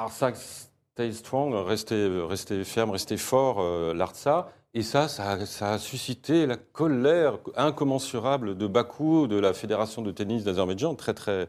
Stay strong, restez, restez ferme, restez fort, euh, l'Artsakh. Et ça, ça, a- ça a suscité la colère incommensurable de Bakou, de la fédération de tennis d'Azerbaïdjan, très très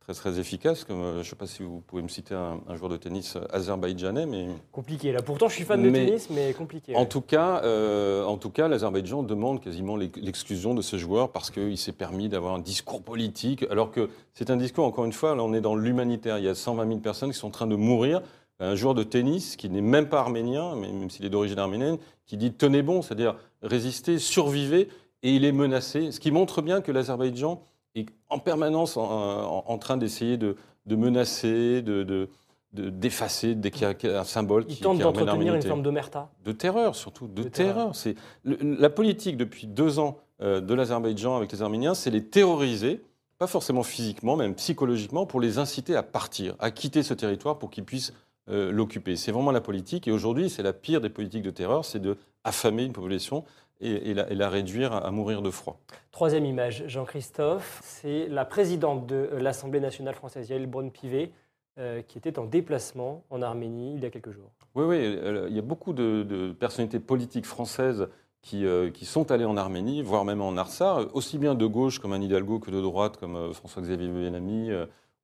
très très efficace. Comme, euh, je ne sais pas si vous pouvez me citer un, un joueur de tennis azerbaïdjanais, mais Compliqué là. Pourtant, je suis fan de tennis, mais compliqué. en ouais. tout cas, euh, en tout cas, l'Azerbaïdjan demande quasiment l'ex- l'exclusion de ce joueur parce qu'il s'est permis d'avoir un discours politique, alors que c'est un discours, encore une fois, là on est dans l'humanitaire. Il y a 120 000 personnes qui sont en train de mourir. Un joueur de tennis qui n'est même pas arménien, même s'il est d'origine arménienne, qui dit tenez bon, c'est-à-dire résistez, survivez, et il est menacé. Ce qui montre bien que l'Azerbaïdjan est en permanence en, en- en train d'essayer de, de menacer, de, de- de- d'effacer dès qu'il y a un symbole Il qui, tente d'entretenir une forme d'omerta. de terreur, surtout de, terreur. terreur. C'est la politique depuis deux ans euh, de l'Azerbaïdjan avec les Arméniens, c'est les terroriser, pas forcément physiquement, même psychologiquement, pour les inciter à partir, à quitter ce territoire pour qu'ils puissent euh, l'occuper. C'est vraiment la politique. Et aujourd'hui, c'est la pire des politiques de terreur, c'est de affamer une population et, et la, et la réduire à, à mourir de froid. Troisième image, Jean-Christophe, c'est la présidente de euh, l'Assemblée nationale française, Yael Braun-Pivet, euh, qui était en déplacement en Arménie il y a quelques jours. Oui, oui, euh, il y a beaucoup de, de personnalités politiques françaises qui, euh, qui sont allées en Arménie, voire même en Artsar, aussi bien de gauche comme Anne Hidalgo que de droite comme François-Xavier Bellamy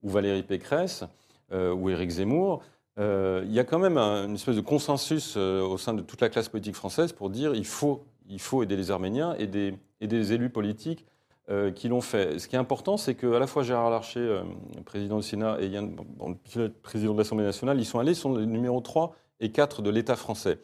ou Valérie Pécresse ou Éric Zemmour. Euh, il y a quand même un- une espèce de consensus euh, au sein de toute la classe politique française pour dire il faut, il faut aider les Arméniens et des, et des élus politiques euh, qui l'ont fait. Ce qui est important, c'est qu'à la fois Gérard Larcher, président du Sénat, et Yann, président de l'Assemblée nationale, ils sont allés, ils sont les numéros 3 et 4 de l'État français.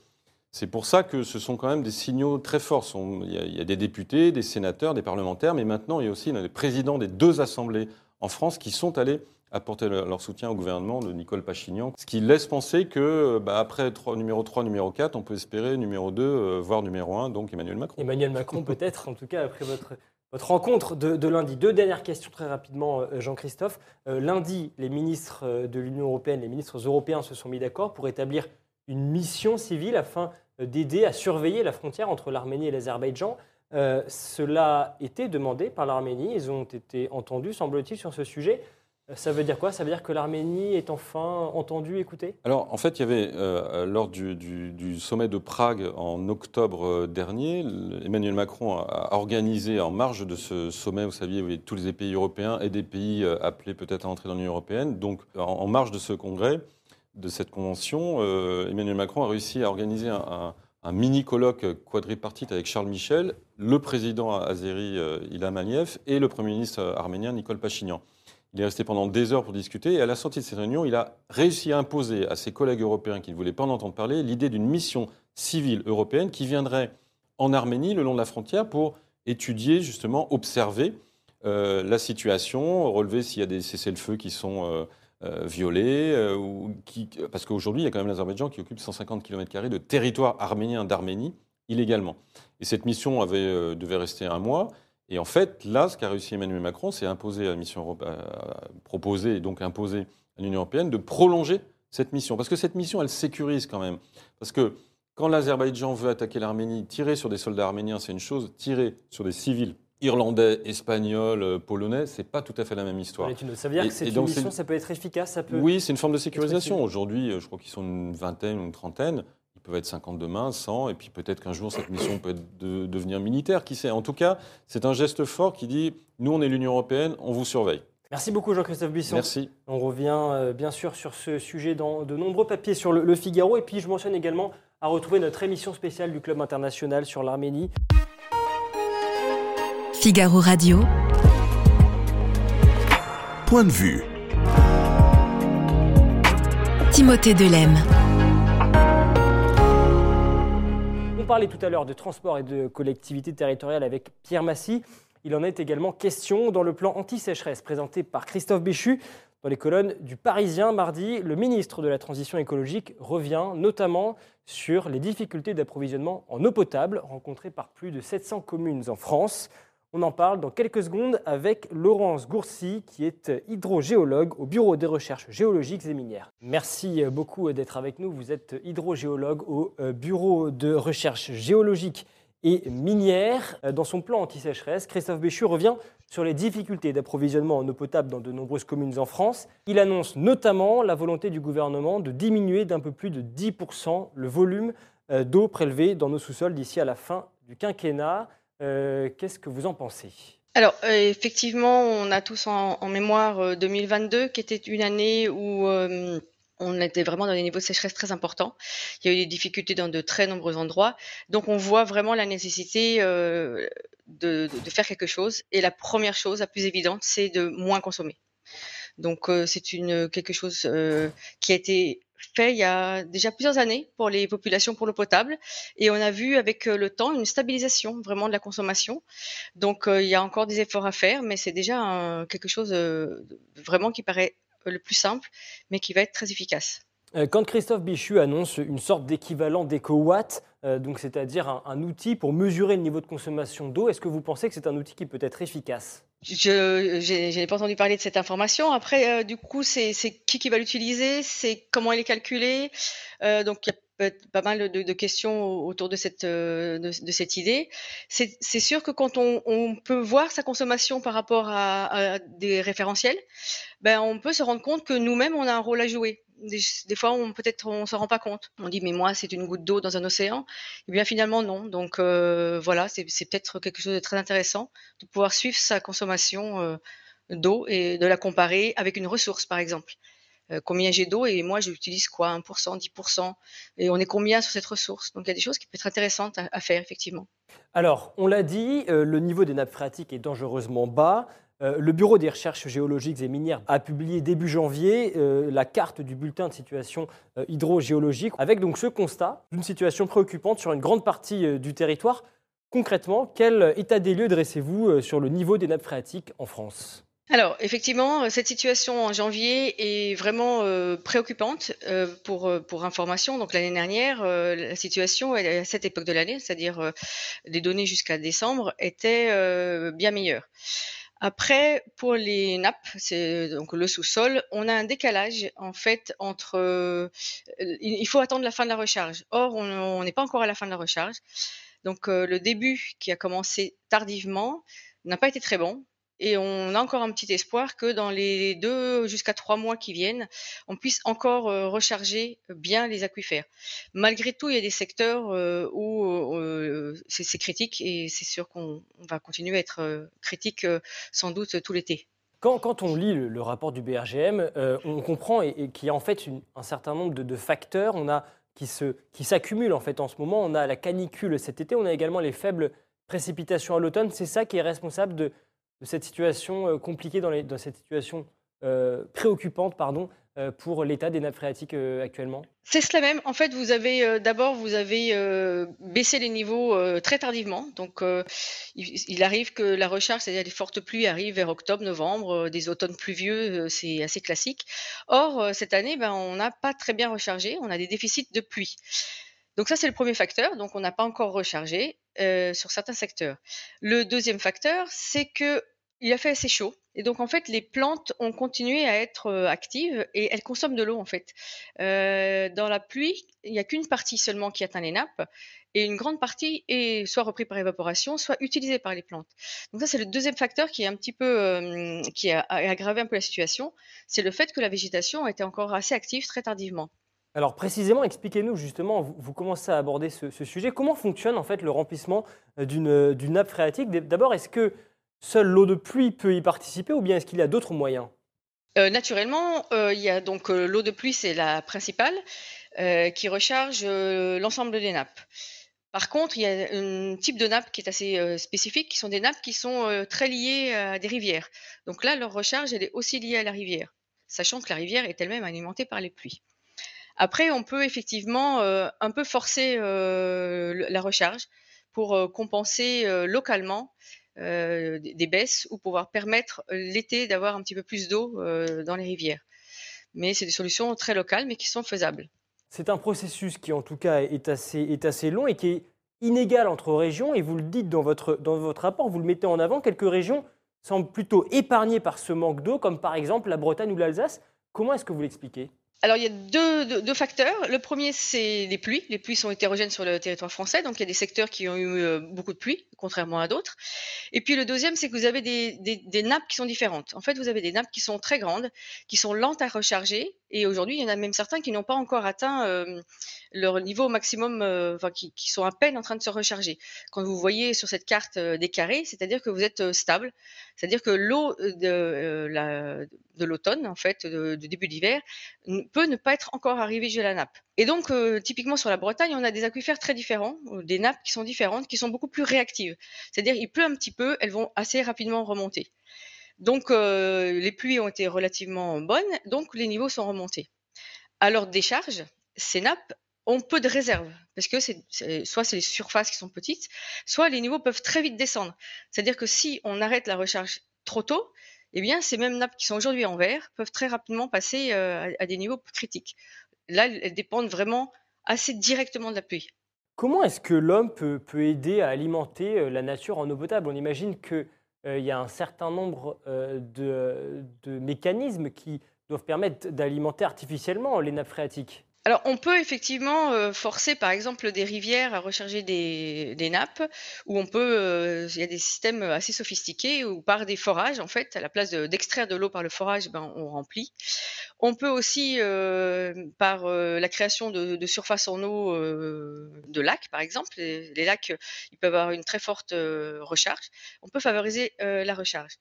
C'est pour ça que ce sont quand même des signaux très forts. Il y, a, il des députés, des sénateurs, des parlementaires, mais maintenant il y a aussi les présidents des deux assemblées en France qui sont allés apporter leur, soutien au gouvernement de Nicole Pachignan, ce qui laisse penser que bah, après numéro 3, numéro 4, on peut espérer numéro 2, euh, voire numéro 1, donc Emmanuel Macron. Emmanuel Macron, peut-être, en tout cas, après votre, votre rencontre de, de lundi. Deux dernières questions très rapidement, euh, Jean-Christophe. Euh, lundi, les ministres euh, de l'Union européenne, les ministres européens se sont mis d'accord pour établir une mission civile afin euh, d'aider à surveiller la frontière entre l'Arménie et l'Azerbaïdjan. Euh, cela était demandé par l'Arménie. Ils ont été entendus, semble-t-il, sur ce sujet. Euh, Ça veut dire quoi? Ça veut dire que l'Arménie est enfin entendue, écoutée? Alors, en fait, il y avait, euh, lors du, sommet de Prague en octobre euh, dernier, Emmanuel Macron a, organisé en marge de ce sommet, vous saviez, tous les pays européens et des pays appelés peut-être à entrer dans l'Union européenne. Donc, en, marge de ce congrès, de cette convention, Emmanuel Macron a réussi à organiser un, un- un mini-colloque quadripartite avec Charles Michel, le président azéri Ilham Aliyev et le Premier ministre arménien Nicole Pachignan. Il est resté pendant des heures pour discuter et à la sortie de cette réunion, il a réussi à imposer à ses collègues européens qui ne voulaient pas en entendre parler l'idée d'une mission civile européenne qui viendrait en Arménie le long de la frontière pour étudier, justement, observer euh, la situation, relever s'il y a des cessez-le-feu qui sont euh, euh, violés, ou parce qu'aujourd'hui, il y a quand même l'Azerbaïdjan qui occupe 150 km de territoire arménien d'Arménie illégalement. Et cette mission devait rester un mois. Et en fait, là, ce qu'a réussi Emmanuel Macron, c'est imposer à la mission proposer et donc imposer à l'Union européenne de prolonger cette mission. Parce que cette mission, elle sécurise quand même. Parce que quand l'Azerbaïdjan veut attaquer l'Arménie, tirer sur des soldats arméniens, c'est une chose, tirer sur des civils irlandais, espagnol, euh, polonais, c'est pas tout à fait la même histoire. Ça veut dire que cette mission, ça peut être efficace ça peut Oui, c'est une forme de sécurisation. Aujourd'hui, euh, je crois qu'ils sont une vingtaine ou une trentaine. Peuvent être 50 demain, 100, et puis peut-être qu'un jour, cette mission peut être de, devenir militaire, qui sait. En tout cas, c'est un geste fort qui dit, nous, on est l'Union européenne, on vous surveille. Merci beaucoup Jean-Christophe Buisson. Merci. On revient euh, bien sûr sur ce sujet dans de nombreux papiers sur le, le Figaro. Et puis je mentionne également à retrouver notre émission spéciale du Club international sur l'Arménie. Figaro Radio. Point de vue. Timothée Delem. Parlait tout à l'heure de transport et de collectivité territoriale avec Pierre Massy. Il en est également question dans le plan anti-sécheresse présenté par Christophe Béchu. Dans les colonnes du Parisien, mardi, le ministre de la Transition écologique revient notamment sur les difficultés d'approvisionnement en eau potable rencontrées par plus de 700 communes en France. On en parle dans quelques secondes avec Laurence Gourcy, qui est hydrogéologue au Bureau des recherches géologiques et minières. Merci beaucoup d'être avec nous. Vous êtes hydrogéologue au euh, Bureau de recherches géologiques et minières. Dans son plan anti-sécheresse, Christophe Béchu revient sur les difficultés d'approvisionnement en eau potable dans de nombreuses communes en France. Il annonce notamment la volonté du gouvernement de diminuer d'un peu plus de 10% le volume euh, d'eau prélevée dans nos sous-sols d'ici à la fin du quinquennat. Euh, qu'est-ce que vous en pensez? Alors euh, effectivement, on a tous en, mémoire 2022 qui était une année où on était vraiment dans des niveaux de sécheresse très importants. Il y a eu des difficultés dans de très nombreux endroits. Donc on voit vraiment la nécessité de, faire quelque chose. Et la première chose, la plus évidente, c'est de moins consommer. Donc c'est quelque chose qui a été fait il y a déjà plusieurs années pour les populations pour l'eau potable et on a vu avec euh, le temps une stabilisation vraiment de la consommation. Donc euh, il y a encore des efforts à faire, mais c'est déjà quelque chose euh, vraiment qui paraît le plus simple, mais qui va être très efficace. Quand Christophe Bichu annonce une sorte d'équivalent d'éco-watt, donc c'est-à-dire un, un, outil pour mesurer le niveau de consommation d'eau, est-ce que vous pensez que c'est un outil qui peut être efficace? Je n'ai pas entendu parler de cette information. Après, euh, du coup, c'est qui qui va l'utiliser, c'est comment elle est calculée. Euh, donc, il y a pas mal de, de, questions autour de cette, euh, de cette idée. C'est sûr que quand on, on, peut voir sa consommation par rapport à, à des référentiels, ben, on peut se rendre compte que nous-mêmes, on a un rôle à jouer des, fois, on peut-être on se rend pas compte. On dit mais moi c'est une goutte d'eau dans un océan. Et eh bien finalement non. Donc euh, voilà, c'est peut-être quelque chose de très intéressant de pouvoir suivre sa consommation euh, d'eau et de la comparer avec une ressource par exemple. Euh, combien j'ai d'eau et moi j'utilise quoi? 1%, 10% et on est combien sur cette ressource? Donc il y a des choses qui peuvent être intéressantes à, à faire effectivement. Alors on l'a dit, le niveau des nappes phréatiques est dangereusement bas. Euh, le Bureau des recherches géologiques et minières a publié début janvier euh, la carte du bulletin de situation euh, hydrogéologique, avec donc ce constat d'une situation préoccupante sur une grande partie du territoire. Concrètement, quel état des lieux dressez-vous sur le niveau des nappes phréatiques en France? Alors, effectivement, cette situation en janvier est vraiment préoccupante pour, information. Donc, l'année dernière, la situation à cette époque de l'année, c'est-à-dire les données jusqu'à décembre, était bien meilleure. Après, pour les nappes, c'est donc le sous-sol, on a un décalage en fait entre. Euh, il faut attendre la fin de la recharge. Or, on n'est pas encore à la fin de la recharge. Donc, euh, le début qui a commencé tardivement n'a pas été très bon. Et on a encore un petit espoir que dans les deux jusqu'à trois mois qui viennent, on puisse encore euh, recharger bien les aquifères. Malgré tout, il y a des secteurs euh, où euh, c'est critique et c'est sûr qu'on va continuer à être critique sans doute tout l'été. Quand, on lit le, rapport du BRGM, on comprend qu'il y a en fait un certain nombre de, facteurs on a, qui s'accumulent qui en fait en ce moment. On a la canicule cet été, on a également les faibles précipitations à l'automne. C'est ça qui est responsable de, de cette situation euh, compliquée, dans, cette situation euh, préoccupante pardon, euh, pour l'état des nappes phréatiques actuellement? C'est cela même. En fait, vous avez d'abord vous avez baissé les niveaux très tardivement. Donc, il, arrive que la recharge, c'est-à-dire les fortes pluies, arrivent vers octobre, novembre, des automnes pluvieux, c'est assez classique. Or, cette année, ben, on n'a pas très bien rechargé. On a des déficits de pluie. Donc ça, c'est le premier facteur. Donc on n'a pas encore rechargé euh, sur certains secteurs. Le deuxième facteur, c'est que il a fait assez chaud. Et donc, en fait, les plantes ont continué à être actives et elles consomment de l'eau, en fait. dans la pluie, il n'y a qu'une partie seulement qui atteint les nappes et une grande partie est soit reprise par évaporation, soit utilisée par les plantes. Donc ça, c'est le deuxième facteur qui est un petit peu, a, aggravé un peu la situation, c'est le fait que la végétation était encore assez active très tardivement. Alors précisément, expliquez-nous justement, vous, commencez à aborder ce, sujet. Comment fonctionne en fait le remplissement d'une nappe phréatique? D'abord, est-ce que seule l'eau de pluie peut y participer ou bien est-ce qu'il y a d'autres moyens? Euh, naturellement, euh, il y a donc euh, l'eau de pluie, c'est la principale, qui recharge l'ensemble des nappes. Par contre, il y a un type de nappe qui est assez spécifique, qui sont des nappes qui sont très liées à des rivières. Donc là, leur recharge, elle est aussi liée à la rivière, sachant que la rivière est elle-même alimentée par les pluies. Après, on peut effectivement un peu forcer la recharge pour compenser localement euh, des baisses ou pouvoir permettre euh, l'été d'avoir un petit peu plus d'eau euh, dans les rivières. Mais c'est des solutions très locales, mais qui sont faisables. C'est un processus qui, en tout cas, est assez, est assez long et qui est inégal entre régions. Et vous le dites dans votre, dans votre rapport, vous le mettez en avant, quelques régions semblent plutôt épargnées par ce manque d'eau, comme par exemple la Bretagne ou l'Alsace. Comment est-ce que vous l'expliquez? Alors, il y a deux, facteurs. Le premier, c'est les pluies. Les pluies sont hétérogènes sur le territoire français, donc il y a des secteurs qui ont eu euh, beaucoup de pluie, contrairement à d'autres. Et puis le deuxième, c'est que vous avez des, nappes qui sont différentes. En fait, vous avez des nappes qui sont très grandes, qui sont lentes à recharger, et aujourd'hui, il y en a même certains qui n'ont pas encore atteint euh, leur niveau maximum, euh, qui, sont à peine en train de se recharger. Quand vous voyez sur cette carte euh, des carrés, c'est-à-dire que vous êtes stable, c'est-à-dire que l'eau de, de l'automne, en fait, du début d'hiver, peut ne pas être encore arrivée jusqu'à la nappe. Et donc, typiquement sur la Bretagne, on a des aquifères très différents, des nappes qui sont différentes, qui sont beaucoup plus réactives. C'est-à-dire, il pleut un petit peu, elles vont assez rapidement remonter. Donc, euh, les pluies ont été relativement bonnes, donc les niveaux sont remontés. À leur décharge, ces nappes ont peu de réserve, parce que soit c'est les surfaces qui sont petites, soit les niveaux peuvent très vite descendre. C'est-à-dire que si on arrête la recharge trop tôt, eh bien, ces mêmes nappes qui sont aujourd'hui en vert peuvent très rapidement passer euh, à, des niveaux critiques. Là, elles dépendent vraiment assez directement de la pluie. Comment est-ce que l'homme peut, aider à alimenter euh, la nature en eau potable? On imagine que il y a un certain nombre euh, de, mécanismes qui doivent permettre d'alimenter artificiellement les nappes phréatiques. Alors, on peut effectivement euh, forcer, par exemple, des rivières à recharger des, nappes, ou on peut, il y a des systèmes assez sophistiqués où par des forages, en fait, à la place d'extraire de, l'eau par le forage, ben, on remplit. On peut aussi, euh, par euh, la création de, surfaces en eau euh, de lacs, par exemple, les, lacs, ils peuvent avoir une très forte recharge. On peut favoriser la recharge.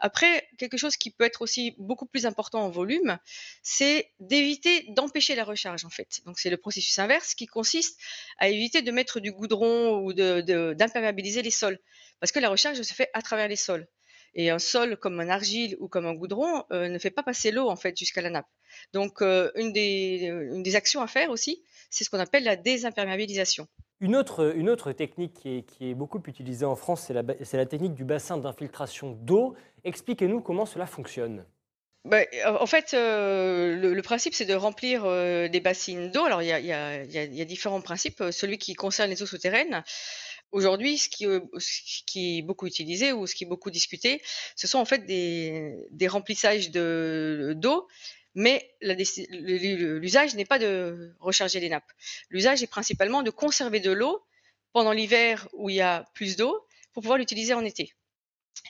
Après, quelque chose qui peut être aussi beaucoup plus important en volume, c'est d'éviter d'empêcher la recharge, Donc, c'est le processus inverse qui consiste à éviter de mettre du goudron ou d'imperméabiliser les sols, parce que la recharge se fait à travers les sols. Et un sol comme un argile ou comme un goudron euh, ne fait pas passer l'eau en fait jusqu'à la nappe. Donc euh, une, des, une, des, actions à faire aussi, c'est ce qu'on appelle la désimperméabilisation. Une autre, technique qui est, beaucoup utilisée en France, c'est la, technique du bassin d'infiltration d'eau. Expliquez-nous comment cela fonctionne. Ben, en fait, euh, le, principe, c'est de remplir des bassines d'eau. Alors, il y a, différents principes. Celui qui concerne les eaux souterraines, Aujourd'hui, ce qui, est beaucoup utilisé ou ce qui est beaucoup discuté, ce sont en fait des remplissages d'eau, mais l'usage n'est pas de recharger les nappes. L'usage est principalement de conserver de l'eau pendant l'hiver où il y a plus d'eau pour pouvoir l'utiliser en été.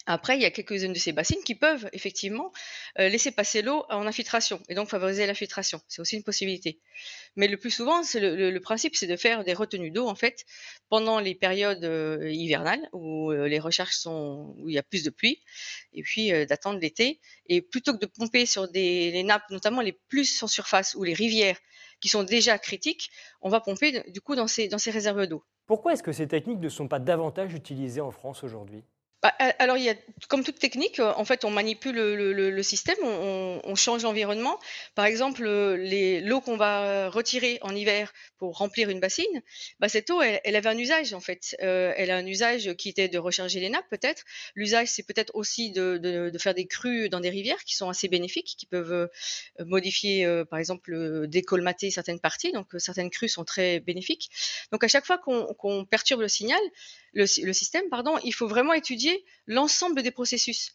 Après, il y a quelques-unes de ces bassines qui peuvent effectivement euh, laisser passer l'eau en infiltration et donc favoriser l'infiltration. C'est aussi une possibilité. Mais le plus souvent, le, principe, c'est de faire des retenues d'eau en fait pendant les périodes euh, hivernales où euh, les recherches sont où il y a plus de pluie et puis d'attendre l'été. Et plutôt que de pomper sur des les nappes, notamment les plus en surface ou les rivières qui sont déjà critiques, on va pomper du coup dans ces réserves d'eau. Pourquoi est-ce que ces techniques ne sont pas davantage utilisées en France aujourd'hui? Bah, alors, il y a, comme toute technique, euh, en fait, on manipule le, système, on, change l'environnement. Par exemple, euh, l'eau qu'on va retirer en hiver pour remplir une bassine, bah, cette eau, elle, avait un usage, en fait. Euh, elle a un usage qui était de recharger les nappes, peut-être. L'usage, c'est peut-être aussi de, faire des crues dans des rivières qui sont assez bénéfiques, qui peuvent modifier, par exemple, décolmater certaines parties. Donc, certaines crues sont très bénéfiques. Donc, à chaque fois qu'on perturbe le signal, le, système, pardon, il faut vraiment étudier l'ensemble des processus.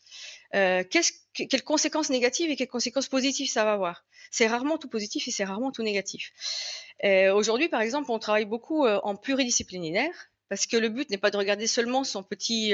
quelles conséquences négatives et quelles conséquences positives ça va avoir? C'est rarement tout positif et c'est rarement tout négatif. Aujourd'hui, par exemple, on travaille beaucoup en pluridisciplinaire parce que le but n'est pas de regarder seulement son petit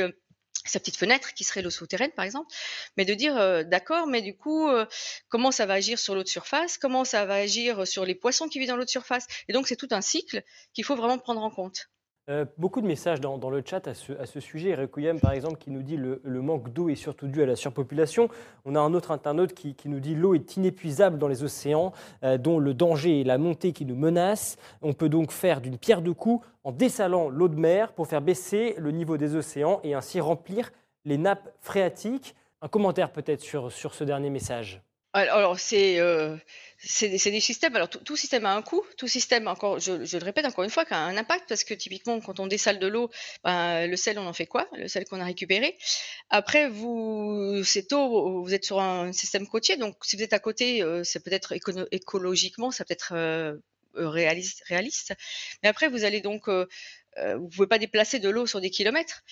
sa petite fenêtre qui serait l'eau souterraine par exemple, mais de dire euh, d'accord, mais du coup euh, comment ça va agir sur l'eau de surface, comment ça va agir sur les poissons qui vivent dans l'eau de surface, et donc c'est tout un cycle qu'il faut vraiment prendre en compte. Euh, beaucoup de messages dans, le chat à ce, sujet. Requiem, par exemple, qui nous dit le, le manque d'eau est surtout dû à la surpopulation. On a un autre internaute qui, qui nous dit l'eau est inépuisable dans les océans, euh, dont le danger est la montée qui nous menace. On peut donc faire d'une pierre deux coups en dessalant l'eau de mer pour faire baisser le niveau des océans et ainsi remplir les nappes phréatiques. Un commentaire peut-être sur, sur ce dernier message. Alors, c'est euh, c'est des, systèmes. Alors, tout, système a un coût. Tout système, encore, je, je le répète encore une fois, a un impact parce que typiquement, quand on dessale de l'eau, ben, le sel, on en fait quoi? Le sel qu'on a récupéré. Après, vous, c'est eau, vous êtes sur un système côtier, donc si vous êtes à côté, euh, c'est peut-être écologiquement, ça peut être euh, réaliste, réaliste. Mais après, vous allez donc euh, euh, vous pouvez pas déplacer de l'eau sur des kilomètres.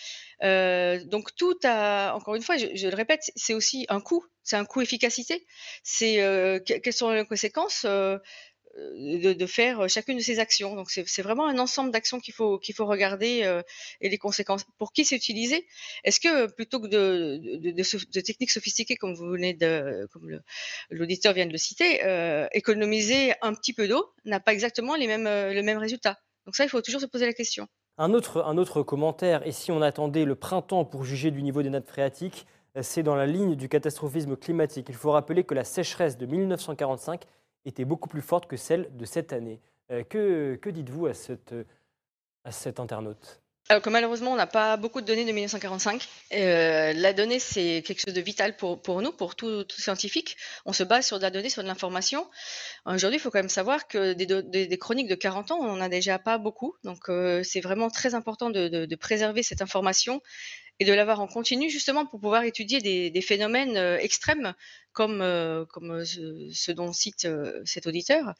Euh, donc tout a, encore une fois, je, le répète, c'est aussi un coût, c'est un coût efficacité. C'est euh, quelles sont les conséquences de, faire chacune de ces actions? Donc c'est vraiment un ensemble d'actions qu'il faut qu'il faut regarder et les conséquences. Pour qui c'est utilisé? Est-ce que plutôt que de, de, techniques sophistiquées comme vous venez de, comme l'auditeur vient de le citer, économiser un petit peu d'eau n'a pas exactement les mêmes le même résultat. Donc ça, il faut toujours se poser la question. Un autre, commentaire, et si on attendait le printemps pour juger du niveau des nappes phréatiques, euh, c'est dans la ligne du catastrophisme climatique. Il faut rappeler que la sécheresse de 1945 était beaucoup plus forte que celle de cette année. Euh, que, dites-vous à, cette, à cet internaute? Alors que malheureusement, on n'a pas beaucoup de données de 1945. Euh, la donnée, c'est quelque chose de vital pour, pour nous, pour tout, tout, scientifique. On se base sur de la donnée, sur de l'information. Aujourd'hui, il faut quand même savoir que des, des, chroniques de 40 ans, on n'en a déjà pas beaucoup. Donc, euh, c'est vraiment très important de, de, de, préserver cette information et de l'avoir en continu, justement pour pouvoir étudier des, des phénomènes euh, extrêmes comme, comme ce, dont cite cet auditeur.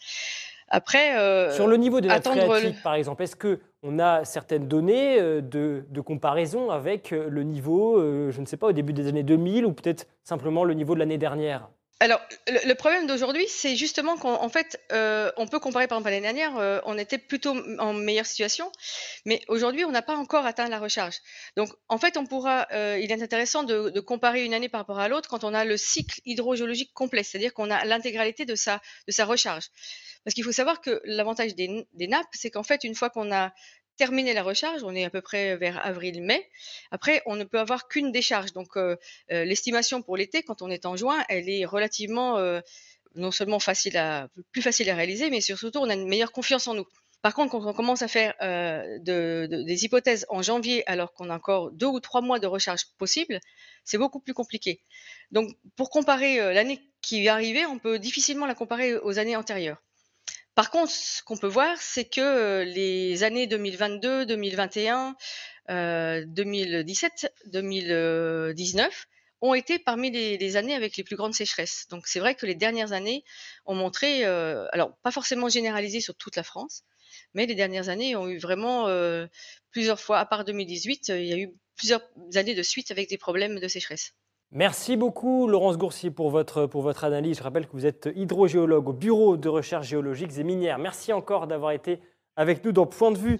Après, sur le niveau de la phréatique, par exemple, est-ce que on a certaines données euh, de, comparaison avec euh, le niveau, je ne sais pas, au début des années 2000 ou peut-être simplement le niveau de l'année dernière alors, le, problème d'aujourd'hui, c'est justement qu'en fait, on peut comparer par exemple l'année dernière, on était plutôt en meilleure situation, mais aujourd'hui, on n'a pas encore atteint la recharge. Donc, en fait, on pourra, il est intéressant de, comparer une année par rapport à l'autre quand on a le cycle hydrogéologique complet, c'est-à-dire qu'on a l'intégralité de sa, de sa recharge. Parce qu'il faut savoir que l'avantage des, nappes, c'est qu'en fait, une fois qu'on a terminé la recharge, on est à peu près vers avril-mai. Après, on ne peut avoir qu'une décharge. Donc, euh, euh, l'estimation pour l'été, quand on est en juin, elle est relativement euh, non seulement facile à, plus facile à réaliser, mais surtout, on a une meilleure confiance en nous. Par contre, quand on commence à faire des hypothèses en janvier, alors qu'on a encore deux ou trois mois de recharge possible, c'est beaucoup plus compliqué. Donc, pour comparer l'année qui va arriver, on peut difficilement la comparer aux années antérieures. Par contre, ce qu'on peut voir, c'est que euh, les années 2022, 2021, 2017, 2019 ont été parmi les, années avec les plus grandes sécheresses. Donc c'est vrai que les dernières années ont montré, euh, alors pas forcément généralisé sur toute la France, mais les dernières années ont eu vraiment euh, plusieurs fois, à part 2018, il y a eu plusieurs années de suite avec des problèmes de sécheresse. Merci beaucoup Laurence votre, pour votre analyse. Je rappelle que vous êtes hydrogéologue au Bureau de recherche géologiques et minières. Merci encore d'avoir été avec nous dans Point de vue